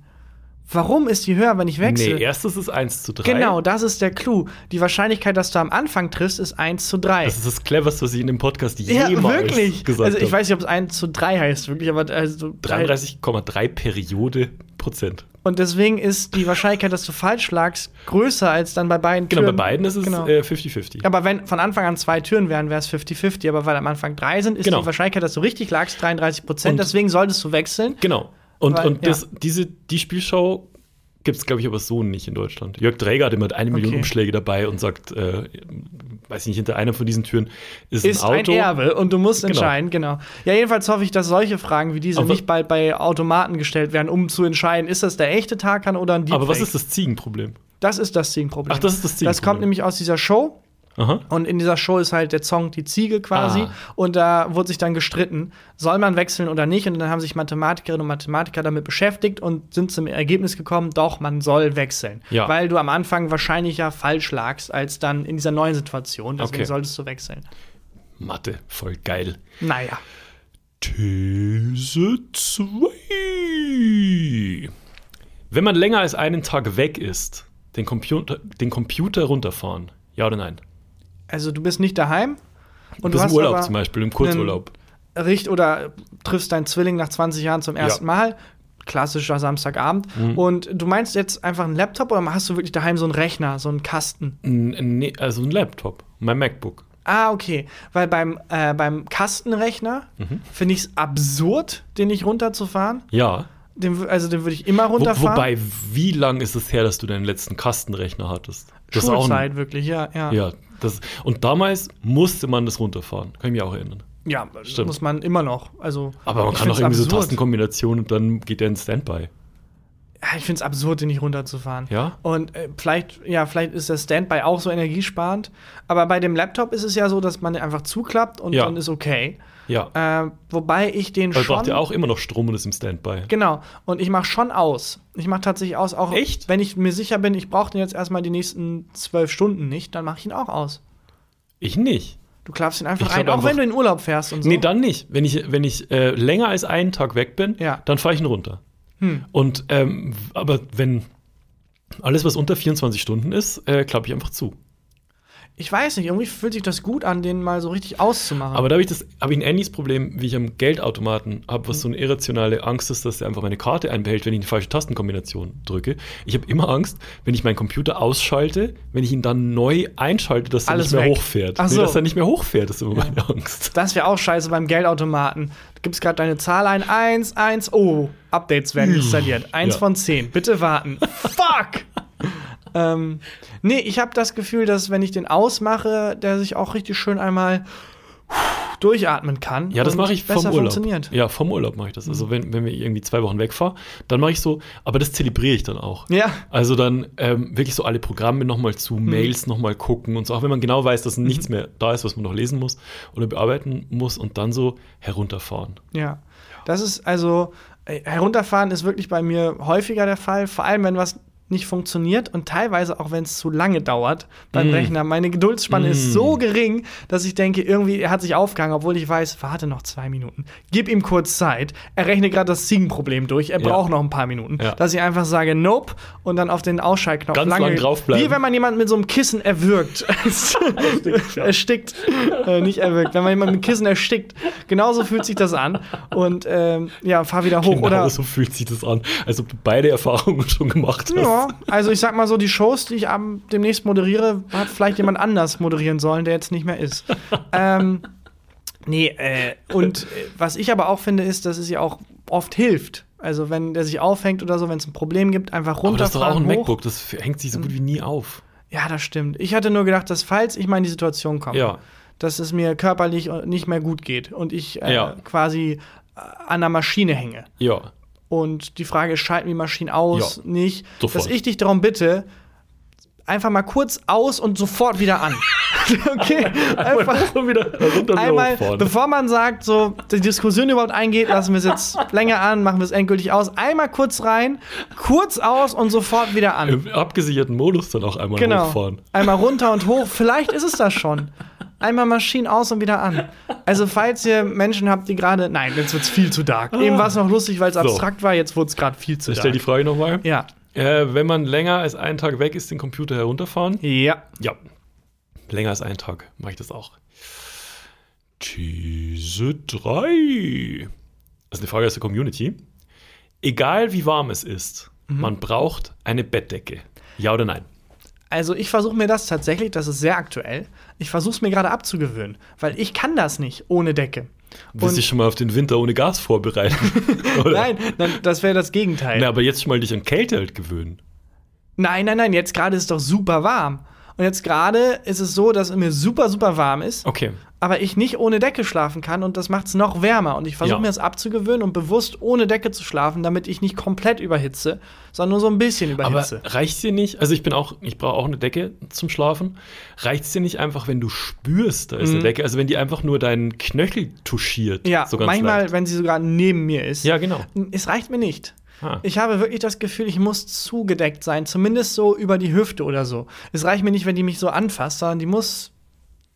Warum ist die höher, wenn ich wechsle? Nee, erstes ist 1 zu 3. Genau, das ist der Clou. Die Wahrscheinlichkeit, dass du am Anfang triffst, ist 1 zu 3. Das ist das Cleverste, was ich in dem Podcast ja, jemals wirklich. gesagt Also ich habe. weiß nicht, ob es 1 zu 3 heißt, wirklich, aber also 33,3 Periode Prozent. Und deswegen ist die Wahrscheinlichkeit, dass du falsch lagst, größer als dann bei beiden Genau, Türen. bei beiden ist es Genau. äh, 50-50. aber wenn von Anfang an zwei Türen wären, wäre es 50-50. Aber weil am Anfang drei sind, ist Genau. die Wahrscheinlichkeit, dass du richtig lagst, 33 Prozent. Deswegen solltest du wechseln. Genau. Und, Weil- und das, diese, die Spielshow gibt es, glaube ich, aber so nicht in Deutschland. Jörg Dräger hat immer eine Million Okay. Umschläge dabei und sagt, äh, weiß ich nicht, hinter einer von diesen Türen ist, Ist ein ein Auto. Erbe und du musst Genau. entscheiden, genau. Ja, jedenfalls hoffe ich, dass solche Fragen wie diese Aber- nicht bald bei Automaten gestellt werden, um zu entscheiden, ist das der echte Tarkan oder ein Deepfake. aber was ist das Ziegenproblem? Das ist das Ziegenproblem. Ach, das ist das Das Ziegenproblem. kommt nämlich aus dieser Show. Aha. Und in dieser Show ist halt der Song die Ziege quasi. Ah. Und da wurde sich dann gestritten, soll man wechseln oder nicht. Und dann haben sich Mathematikerinnen und Mathematiker damit beschäftigt und sind zum Ergebnis gekommen, doch, man soll wechseln. Ja. Weil du am Anfang wahrscheinlich ja falsch lagst, als dann in dieser neuen Situation. Deswegen Okay. solltest du wechseln. Mathe, voll geil. Naja. These 2. Wenn man länger als einen Tag weg ist, den Computer, den Computer runterfahren. Ja oder nein? Also du bist nicht daheim. Und du im hast Urlaub aber zum Beispiel, im Kurzurlaub. Richt oder triffst deinen Zwilling nach 20 Jahren zum ersten Mal. Klassischer Samstagabend. Mhm. Und du meinst jetzt einfach einen Laptop oder hast du wirklich daheim so einen Rechner, so einen Kasten? Nee, also ein Laptop, mein MacBook. Ah, okay. Weil beim, äh, beim Kastenrechner Mhm. finde ich es absurd, den nicht runterzufahren. Ja. Den, also den würde ich immer Wo, runterfahren. wobei, wie lang ist es her, dass du deinen letzten Kastenrechner hattest? Das ist auch Schulzeit, ein, wirklich, ja. Ja, Ja, das, und damals musste man das runterfahren. Kann ich mich auch erinnern. ja Stimmt. muss man immer noch. Also, Aber man kann auch irgendwie so absurd. Tastenkombinationen und dann geht der in Standby. Ich finde es absurd, den nicht runterzufahren. Ja? Und äh, vielleicht, ja, vielleicht ist das Standby auch so energiesparend. Aber bei dem Laptop ist es ja so, dass man einfach zuklappt und Ja. dann ist okay. Ja. Äh, wobei ich den Weil schon. braucht ja auch immer noch Strom und ist im Standby. Genau. Und ich mache schon aus. Ich mache tatsächlich aus, auch Echt? wenn ich mir sicher bin, ich brauche den jetzt erstmal die nächsten zwölf Stunden nicht, dann mache ich ihn auch aus. Ich nicht. Du klappst ihn einfach Ich ein, auch wenn du in Urlaub fährst und so. Nee, dann nicht. Wenn ich, wenn ich äh, länger als einen Tag weg bin, Ja. dann fahre ich ihn runter. Hm. Und ähm, aber wenn alles, was unter 24 Stunden ist, äh, klappe ich einfach zu. Ich weiß nicht, irgendwie fühlt sich das gut an, den mal so richtig auszumachen. Aber da habe ich das, habe ich ein ähnliches Problem, wie ich am Geldautomaten habe, was so eine irrationale Angst ist, dass er einfach meine Karte einbehält, wenn ich eine falsche Tastenkombination drücke. Ich habe immer Angst, wenn ich meinen Computer ausschalte, wenn ich ihn dann neu einschalte, dass er nicht mehr weg. hochfährt. Ach Nee, so. dass er nicht mehr hochfährt, ist immer meine Angst. das wäre auch scheiße beim Geldautomaten. Du gibst gerade deine Zahl ein, 1, 1, oh, Updates werden installiert. 1 Ja. von 10, bitte warten. Fuck! Ähm, nee, ich habe das Gefühl, dass wenn ich den ausmache, der sich auch richtig schön einmal durchatmen kann. Ja, das mache ich vom Urlaub. funktioniert. Mhm. Ja, vom Urlaub mache ich das. Also wenn, wenn wir irgendwie zwei Wochen wegfahren, dann mache ich so, aber das zelebriere ich dann auch. Ja. Also dann ähm, wirklich so alle Programme nochmal zu, Mhm. Mails nochmal gucken und so, auch wenn man genau weiß, dass nichts mehr da ist, was man noch lesen muss oder bearbeiten muss und dann so herunterfahren. Ja. Das ist also, äh, herunterfahren ist wirklich bei mir häufiger der Fall, vor allem wenn was nicht funktioniert und teilweise auch wenn es zu lange dauert beim Mm. Rechner. Meine Geduldsspanne ist Mm. so gering, dass ich denke, irgendwie, er hat sich aufgehangen, obwohl ich weiß, warte noch zwei Minuten. Gib ihm kurz Zeit. Er rechnet gerade das Ziegenproblem durch. Er Ja. braucht noch ein paar Minuten. Ja. Dass ich einfach sage, nope, und dann auf den Ausschaltknopf Ganz lang draufbleiben. Wie wenn man jemanden mit so einem Kissen erwürgt. erstickt. äh, nicht erwürgt. Wenn man jemanden mit Kissen erstickt. Genauso fühlt sich das an. Und ähm, ja, fahr wieder hoch. Genau Oder so fühlt sich das an, als ob du beide Erfahrungen schon gemacht hast. ja, also ich sag mal so, die Shows, die ich am, demnächst moderiere, hat vielleicht jemand anders moderieren sollen, der jetzt nicht mehr ist. ähm, nee, äh, und äh, was ich aber auch finde, ist, dass es ja auch oft hilft. Also wenn der sich aufhängt oder so, wenn es ein Problem gibt, einfach Aber das ist doch auch ein hoch. MacBook, das hängt sich so gut wie nie auf. Ja, das stimmt. Ich hatte nur gedacht, dass falls ich mal in die Situation komme, Ja. dass es mir körperlich nicht mehr gut geht und ich äh, Ja. quasi äh, an der Maschine hänge. Ja. Und die Frage ist, schalten wir die Maschinen aus, Ja, nicht? sofort. Dass ich dich darum bitte, einfach mal kurz aus und sofort wieder an. okay? Einfach wieder runter einmal, bevor man sagt, so die Diskussion überhaupt eingeht, lassen wir es jetzt länger an, machen wir es endgültig aus. Einmal kurz rein, kurz aus und sofort wieder an. Im abgesicherten Modus dann auch einmal Genau. hochfahren. Einmal runter und hoch. Vielleicht ist es das schon. Einmal Maschinen aus und wieder an. Also, falls ihr Menschen habt, die gerade. Nein, jetzt wird's viel zu dark. Eben war es noch lustig, weil es abstrakt war, jetzt wurde es gerade viel zu Ich stelle die dark. Frage nochmal. Ja. Äh, wenn man länger als einen Tag weg ist, den Computer herunterfahren? Ja. Ja. Länger als einen Tag mache ich das auch. These 3. Das ist eine Frage aus der Community. Egal wie warm es ist, Mhm. man braucht eine Bettdecke. Ja oder nein? Also, ich versuche mir das tatsächlich, das ist sehr aktuell. Ich versuche es mir gerade abzugewöhnen, weil ich kann das nicht ohne Decke. Willst Und- dich schon mal auf den Winter ohne Gas vorbereiten? Nein, nein, das wäre das Gegenteil. Na, aber jetzt schon mal dich an Kälte halt gewöhnen. Nein, nein, nein, jetzt gerade ist es doch super warm. Und jetzt gerade ist es so, dass es mir super, super warm ist. Okay. aber ich nicht ohne Decke schlafen kann und das macht es noch wärmer. Und ich versuche Ja. mir das abzugewöhnen und bewusst ohne Decke zu schlafen, damit ich nicht komplett überhitze, sondern nur so ein bisschen Aber überhitze. reicht dir nicht, also ich bin auch, ich brauche auch eine Decke zum Schlafen. Reicht es dir nicht einfach, wenn du spürst, da ist eine Decke? Also wenn die einfach nur deinen Knöchel touchiert. Mhm. ja, so manchmal, leicht. wenn sie sogar neben mir ist. Ja, genau. Es reicht mir nicht. Ah. Ich habe wirklich das Gefühl, ich muss zugedeckt sein, zumindest so über die Hüfte oder so. Es reicht mir nicht, wenn die mich so anfasst, sondern die muss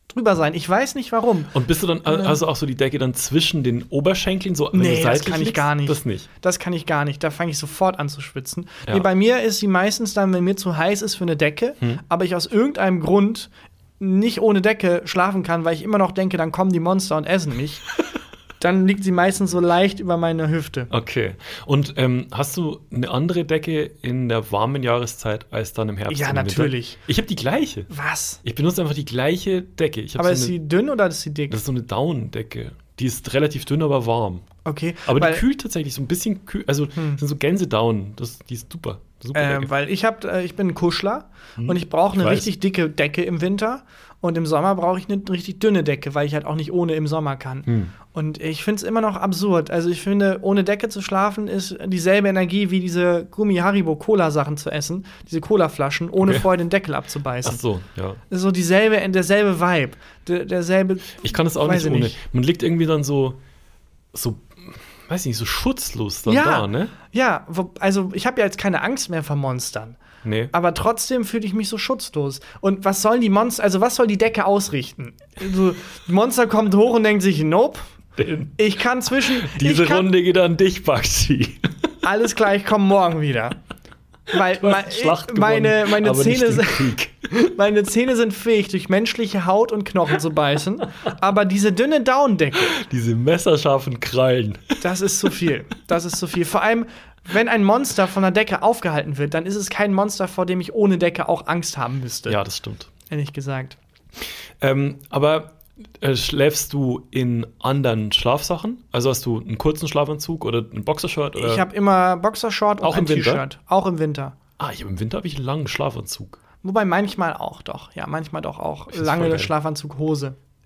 drüber sein. Ich weiß nicht warum. Und bist du dann also auch so die Decke dann zwischen den Oberschenkeln so du Nee, das kann ich liegst? gar nicht. Das nicht. Das kann ich gar nicht. Da fange ich sofort an zu schwitzen. Ja. Nee, bei mir ist sie meistens dann, wenn mir zu heiß ist für eine Decke, Hm. aber ich aus irgendeinem Grund nicht ohne Decke schlafen kann, weil ich immer noch denke, dann kommen die Monster und essen mich. dann liegt sie meistens so leicht über meine Hüfte. Okay. Und ähm, hast du eine andere Decke in der warmen Jahreszeit als dann im Herbst? Ja, Winter? natürlich. Ich habe die gleiche. Was? Ich benutze einfach die gleiche Decke. Aber so ist eine, sie dünn oder ist sie dick? das ist so eine Daunendecke. Die ist relativ dünn, aber warm. Okay. Aber Hm. die kühlt tatsächlich so ein bisschen kühl. Also das sind so Gänsedaunen. Das, die ist super. Super Ähm, weil ich hab, äh, ich bin ein Kuschler und ich brauche eine Hm. weiß. richtig dicke Decke im Winter. Und im Sommer brauche ich eine richtig dünne Decke, weil ich halt auch nicht ohne im Sommer kann. Hm. Und ich finde es immer noch absurd. Also ich finde, ohne Decke zu schlafen ist dieselbe Energie wie diese Gummi-Haribo-Cola-Sachen zu essen, diese Cola-Flaschen, ohne Okay. vorher den Deckel abzubeißen. Ach so, ja. Das ist so dieselbe, derselbe Vibe. Der, derselbe. Ich kann das auch nicht ich ohne. nicht. Man liegt irgendwie dann so, so, weiß nicht, so schutzlos dann Ja. da, ne? Ja, also ich habe ja jetzt keine Angst mehr vor Monstern. Nee. Aber trotzdem fühle ich mich so schutzlos. Und was sollen die Monster, also was soll die Decke ausrichten? So, ein Monster kommt hoch und denkt sich, nope, ich kann zwischen. Diese kann, Runde geht an dich, Bakshi. Alles klar, ich komme morgen wieder. Weil mein- meine, meine, Zähne sind, meine Zähne sind fähig, durch menschliche Haut und Knochen zu beißen. aber diese dünne Daunendecke, Diese messerscharfen Krallen. das ist zu viel. Das ist zu viel. Vor allem, wenn ein Monster von der Decke aufgehalten wird, dann ist es kein Monster, vor dem ich ohne Decke auch Angst haben müsste. Ja, das stimmt. Ehrlich gesagt. Ähm, aber äh, schläfst du in anderen Schlafsachen? Also hast du einen kurzen Schlafanzug oder ein Boxershort? Oder? Ich habe immer Boxershort und Auch ein im Winter? T-Shirt. Auch im Winter. ah, ich hab, im Winter habe ich einen langen Schlafanzug. Wobei manchmal auch doch. Ja, manchmal doch auch. Lange geil.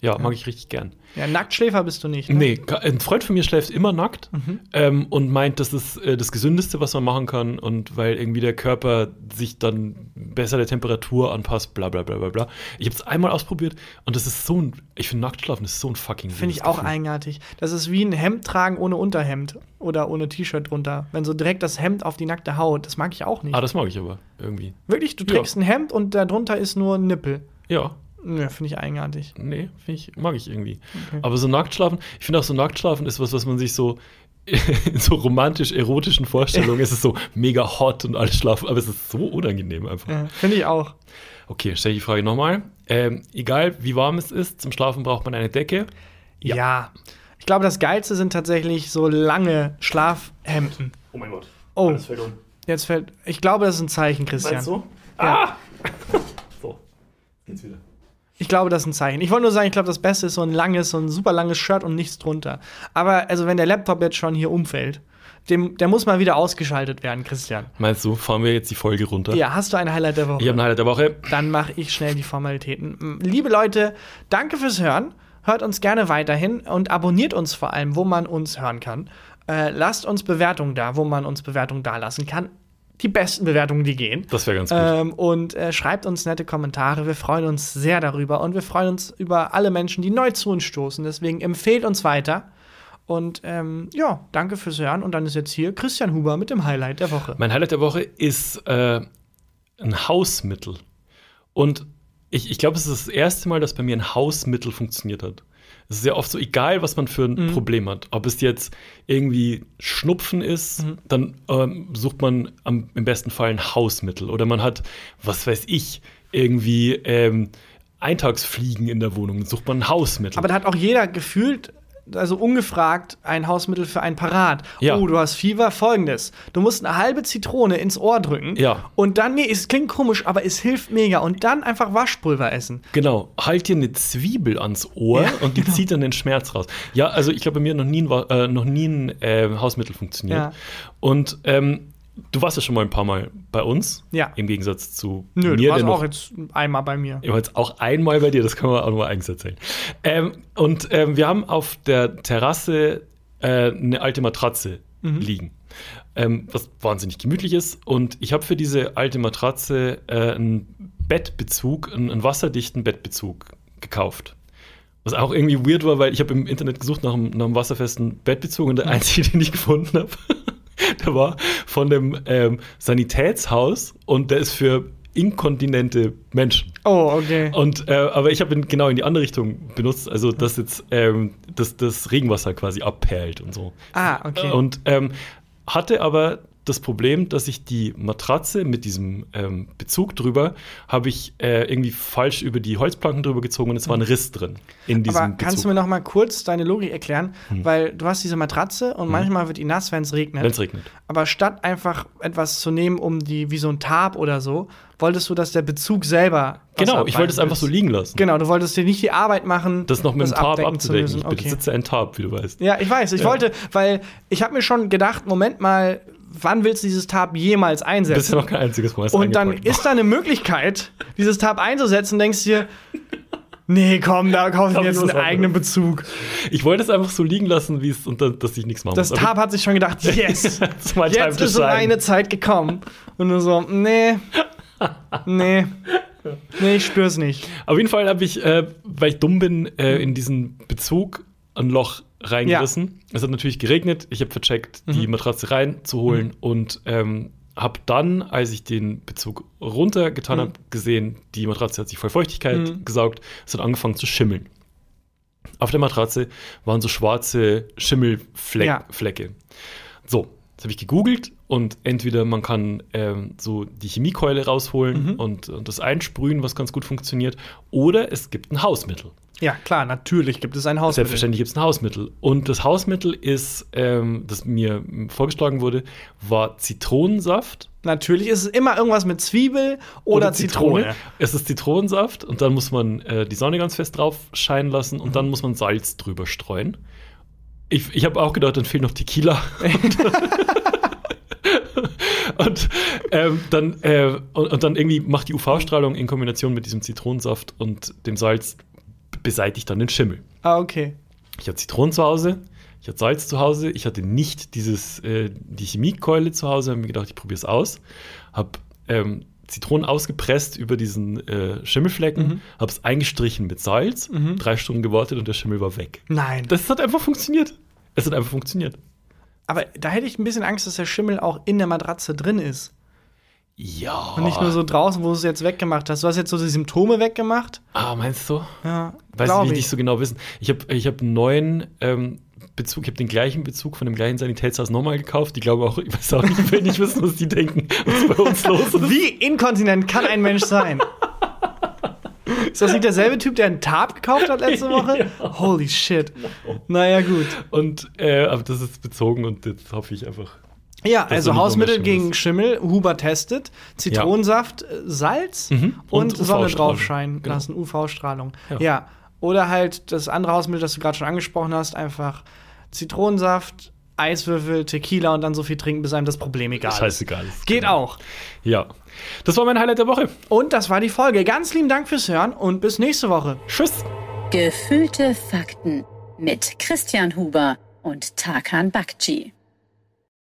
Ja, mag ich richtig gern. Ja, Nacktschläfer bist du nicht. Ne? Nee, ein Freund von mir schläft immer nackt ähm, und meint, das ist äh, das Gesündeste, was man machen kann und weil irgendwie der Körper sich dann besser der Temperatur anpasst, bla bla bla bla bla. Ich habe es einmal ausprobiert und das ist so ein, ich finde Nacktschlafen ist so ein fucking Finde ich auch Gefühl. eigenartig. Das ist wie ein Hemd tragen ohne Unterhemd oder ohne T-Shirt drunter. Wenn so direkt das Hemd auf die nackte Haut, das mag ich auch nicht. Ah, das mag ich aber irgendwie. Wirklich, du Ja. trägst ein Hemd und darunter ist nur ein Nippel. Ja, Ja, finde ich eigenartig. nee, finde ich, mag ich irgendwie. Aber so Nacktschlafen, ich finde auch so Nacktschlafen ist was, was man sich so in so romantisch-erotischen Vorstellungen ist es so mega hot und alles schlafen, aber es ist so unangenehm einfach. Ja, finde ich auch. Okay, stelle ich die Frage nochmal. Ähm, egal wie warm es ist, zum Schlafen braucht man eine Decke. Ja. Ich glaube, das Geilste sind tatsächlich so lange Schlafhemden. Oh mein Gott. Oh. Alles fällt um. Jetzt fällt. Ich glaube, das ist ein Zeichen, Christian. Meinst du? Ja. Ah! so, geht's wieder. Ich glaube, das ist ein Zeichen. Ich wollte nur sagen, ich glaube, das Beste ist so ein langes, so ein super langes Shirt und nichts drunter. Aber also, wenn der Laptop jetzt schon hier umfällt, dem, der muss mal wieder ausgeschaltet werden, Christian. Meinst du, fahren wir jetzt die Folge runter? Ja, hast du ein Highlight der Woche? Ich habe ein Highlight der Woche. Dann mache ich schnell die Formalitäten. Liebe Leute, danke fürs Hören. Hört uns gerne weiterhin und abonniert uns vor allem, wo man uns hören kann. Äh, lasst uns Bewertungen da, wo man uns Bewertungen da lassen kann. Die besten Bewertungen, die gehen. Das wäre ganz gut. Ähm, und äh, schreibt uns nette Kommentare. Wir freuen uns sehr darüber. Und wir freuen uns über alle Menschen, die neu zu uns stoßen. Deswegen empfehlt uns weiter. Und ähm, ja, danke fürs Hören. Und dann ist jetzt hier Christian Huber mit dem Highlight der Woche. Mein Highlight der Woche ist äh, ein Hausmittel. Und ich, ich glaube, es ist das erste Mal, dass bei mir ein Hausmittel funktioniert hat. Es ist ja oft so, egal was man für ein Mhm. Problem hat. Ob es jetzt irgendwie Schnupfen ist, Mhm. dann ähm, sucht man am, im besten Fall ein Hausmittel. Oder man hat, was weiß ich, irgendwie ähm, Eintagsfliegen in der Wohnung, dann sucht man ein Hausmittel. Aber da hat auch jeder gefühlt, also ungefragt, ein Hausmittel für einen parat. Ja. Oh, du hast Fieber, folgendes. Du musst eine halbe Zitrone ins Ohr drücken. Ja. Und dann, nee, es klingt komisch, aber es hilft mega. Und dann einfach Waschpulver essen. Genau, halt dir eine Zwiebel ans Ohr Ja, und die zieht dann den Schmerz raus. Ja, also ich glaube, bei mir hat noch nie ein, äh, noch nie ein äh, Hausmittel funktioniert. Ja. Und ähm, du warst ja schon mal ein paar Mal bei uns. Ja. Im Gegensatz zu Nö, mir, du warst auch jetzt einmal bei mir. ich war jetzt auch einmal bei dir, das kann man auch nochmal eigens erzählen. Ähm, und ähm, wir haben auf der Terrasse äh, eine alte Matratze liegen, ähm, was wahnsinnig gemütlich ist. Und ich habe für diese alte Matratze äh, einen Bettbezug, einen, einen wasserdichten Bettbezug gekauft. Was auch irgendwie weird war, weil ich habe im Internet gesucht nach einem, nach einem wasserfesten Bettbezug und der einzige, den ich gefunden habe, der war von dem ähm, Sanitätshaus und der ist für inkontinente Menschen. Oh, okay. Und äh, aber ich habe ihn genau in die andere Richtung benutzt, also dass jetzt ähm, das, das Regenwasser quasi abperlt und so. Ah, okay. Und ähm, hatte aber das Problem, dass ich die Matratze mit diesem ähm, Bezug drüber, habe ich äh, irgendwie falsch über die Holzplanken drüber gezogen und es war ein Riss drin in diesem Aber kannst Bezug. du mir noch mal kurz deine Logik erklären? Weil du hast diese Matratze und manchmal wird die nass, wenn es regnet. Wenn es regnet. Aber statt einfach etwas zu nehmen, um die, wie so ein Tarp oder so, wolltest du, dass der Bezug selber. Genau, ich wollte es einfach so liegen lassen. Genau, du wolltest dir nicht die Arbeit machen, Das noch mit dem Tarp abzudecken. Ich Okay. besitze ein Tarp, wie du weißt. Ja, ich weiß. Ich Ja. wollte, weil ich habe mir schon gedacht, Moment mal, wann willst du dieses Tab jemals einsetzen? Das ist ja noch kein einziges Mal. Und dann ist da eine Möglichkeit, dieses Tab einzusetzen, denkst du dir, nee, komm, da kaufe ich jetzt einen eigenen Bezug. Ich wollte es einfach so liegen lassen, wie es und da, dass ich nichts machen Das muss. Tab hat sich schon gedacht, yes, jetzt ist eine Zeit gekommen. Und du so, nee, nee, nee, ich spür's nicht. Auf jeden Fall habe ich, äh, weil ich dumm bin, äh, in diesen Bezug ein Loch reingerissen. Es hat natürlich geregnet. Ich habe vercheckt, die Matratze reinzuholen und ähm, habe dann, als ich den Bezug runtergetan habe, gesehen, die Matratze hat sich voll Feuchtigkeit gesaugt. Es hat angefangen zu schimmeln. Auf der Matratze waren so schwarze Schimmelflecke. Ja. So, jetzt habe ich gegoogelt und entweder man kann ähm, so die Chemiekeule rausholen und, und das einsprühen, was ganz gut funktioniert, oder es gibt ein Hausmittel. Ja, klar, natürlich gibt es ein Hausmittel. Selbstverständlich gibt es ein Hausmittel. Und das Hausmittel ist, ähm, das mir vorgeschlagen wurde, war Zitronensaft. Natürlich ist es immer irgendwas mit Zwiebel oder, Zitrone. Es ist Zitronensaft und dann muss man äh, die Sonne ganz fest drauf scheinen lassen und dann muss man Salz drüber streuen. Ich, ich habe auch gedacht, dann fehlt noch Tequila. und, ähm, dann, äh, und, und dann irgendwie macht die UV-Strahlung in Kombination mit diesem Zitronensaft und dem Salz beseitigt dann den Schimmel. Ah, okay. Ich hatte Zitronen zu Hause, ich hatte Salz zu Hause, ich hatte nicht dieses, äh, die Chemiekeule zu Hause, habe mir gedacht, ich probiere es aus. Habe ähm, Zitronen ausgepresst über diesen äh, Schimmelflecken, Mhm. habe es eingestrichen mit Salz, drei Stunden gewartet und der Schimmel war weg. Nein. Das hat einfach funktioniert. Es hat einfach funktioniert. Aber da hätte ich ein bisschen Angst, dass der Schimmel auch in der Matratze drin ist. Ja. Und nicht nur so draußen, wo du es jetzt weggemacht hast. Du hast jetzt so die Symptome weggemacht. Ah, meinst du? Ja, Weiß ich nicht so genau wissen. Ich habe ich hab einen neuen ähm, Bezug, ich habe den gleichen Bezug von dem gleichen Sanitätshaus nochmal gekauft. Die glauben auch, ich weiß auch nicht, ich will nicht wissen, was die denken, was bei uns los ist. Wie inkontinent kann ein Mensch sein? Ist das nicht derselbe Typ, der einen Tab gekauft hat letzte Woche? Holy shit. Naja, gut. Und äh, aber das ist bezogen und jetzt hoffe ich einfach. Ja, also Hausmittel gegen Schimmel, Huber testet, Zitronensaft, äh, Salz Mhm. und, Und Sonne draufscheinen Genau. lassen, UV-Strahlung. Ja. Ja. Oder halt das andere Hausmittel, das du gerade schon angesprochen hast, einfach Zitronensaft, Eiswürfel, Tequila und dann so viel trinken, bis einem das Problem egal ist. Scheißegal. ist. Geht Genau. auch. Ja. Das war mein Highlight der Woche. Und das war die Folge. Ganz lieben Dank fürs Hören und bis nächste Woche. Tschüss. Gefühlte Fakten mit Christian Huber und Tarkan Bakci.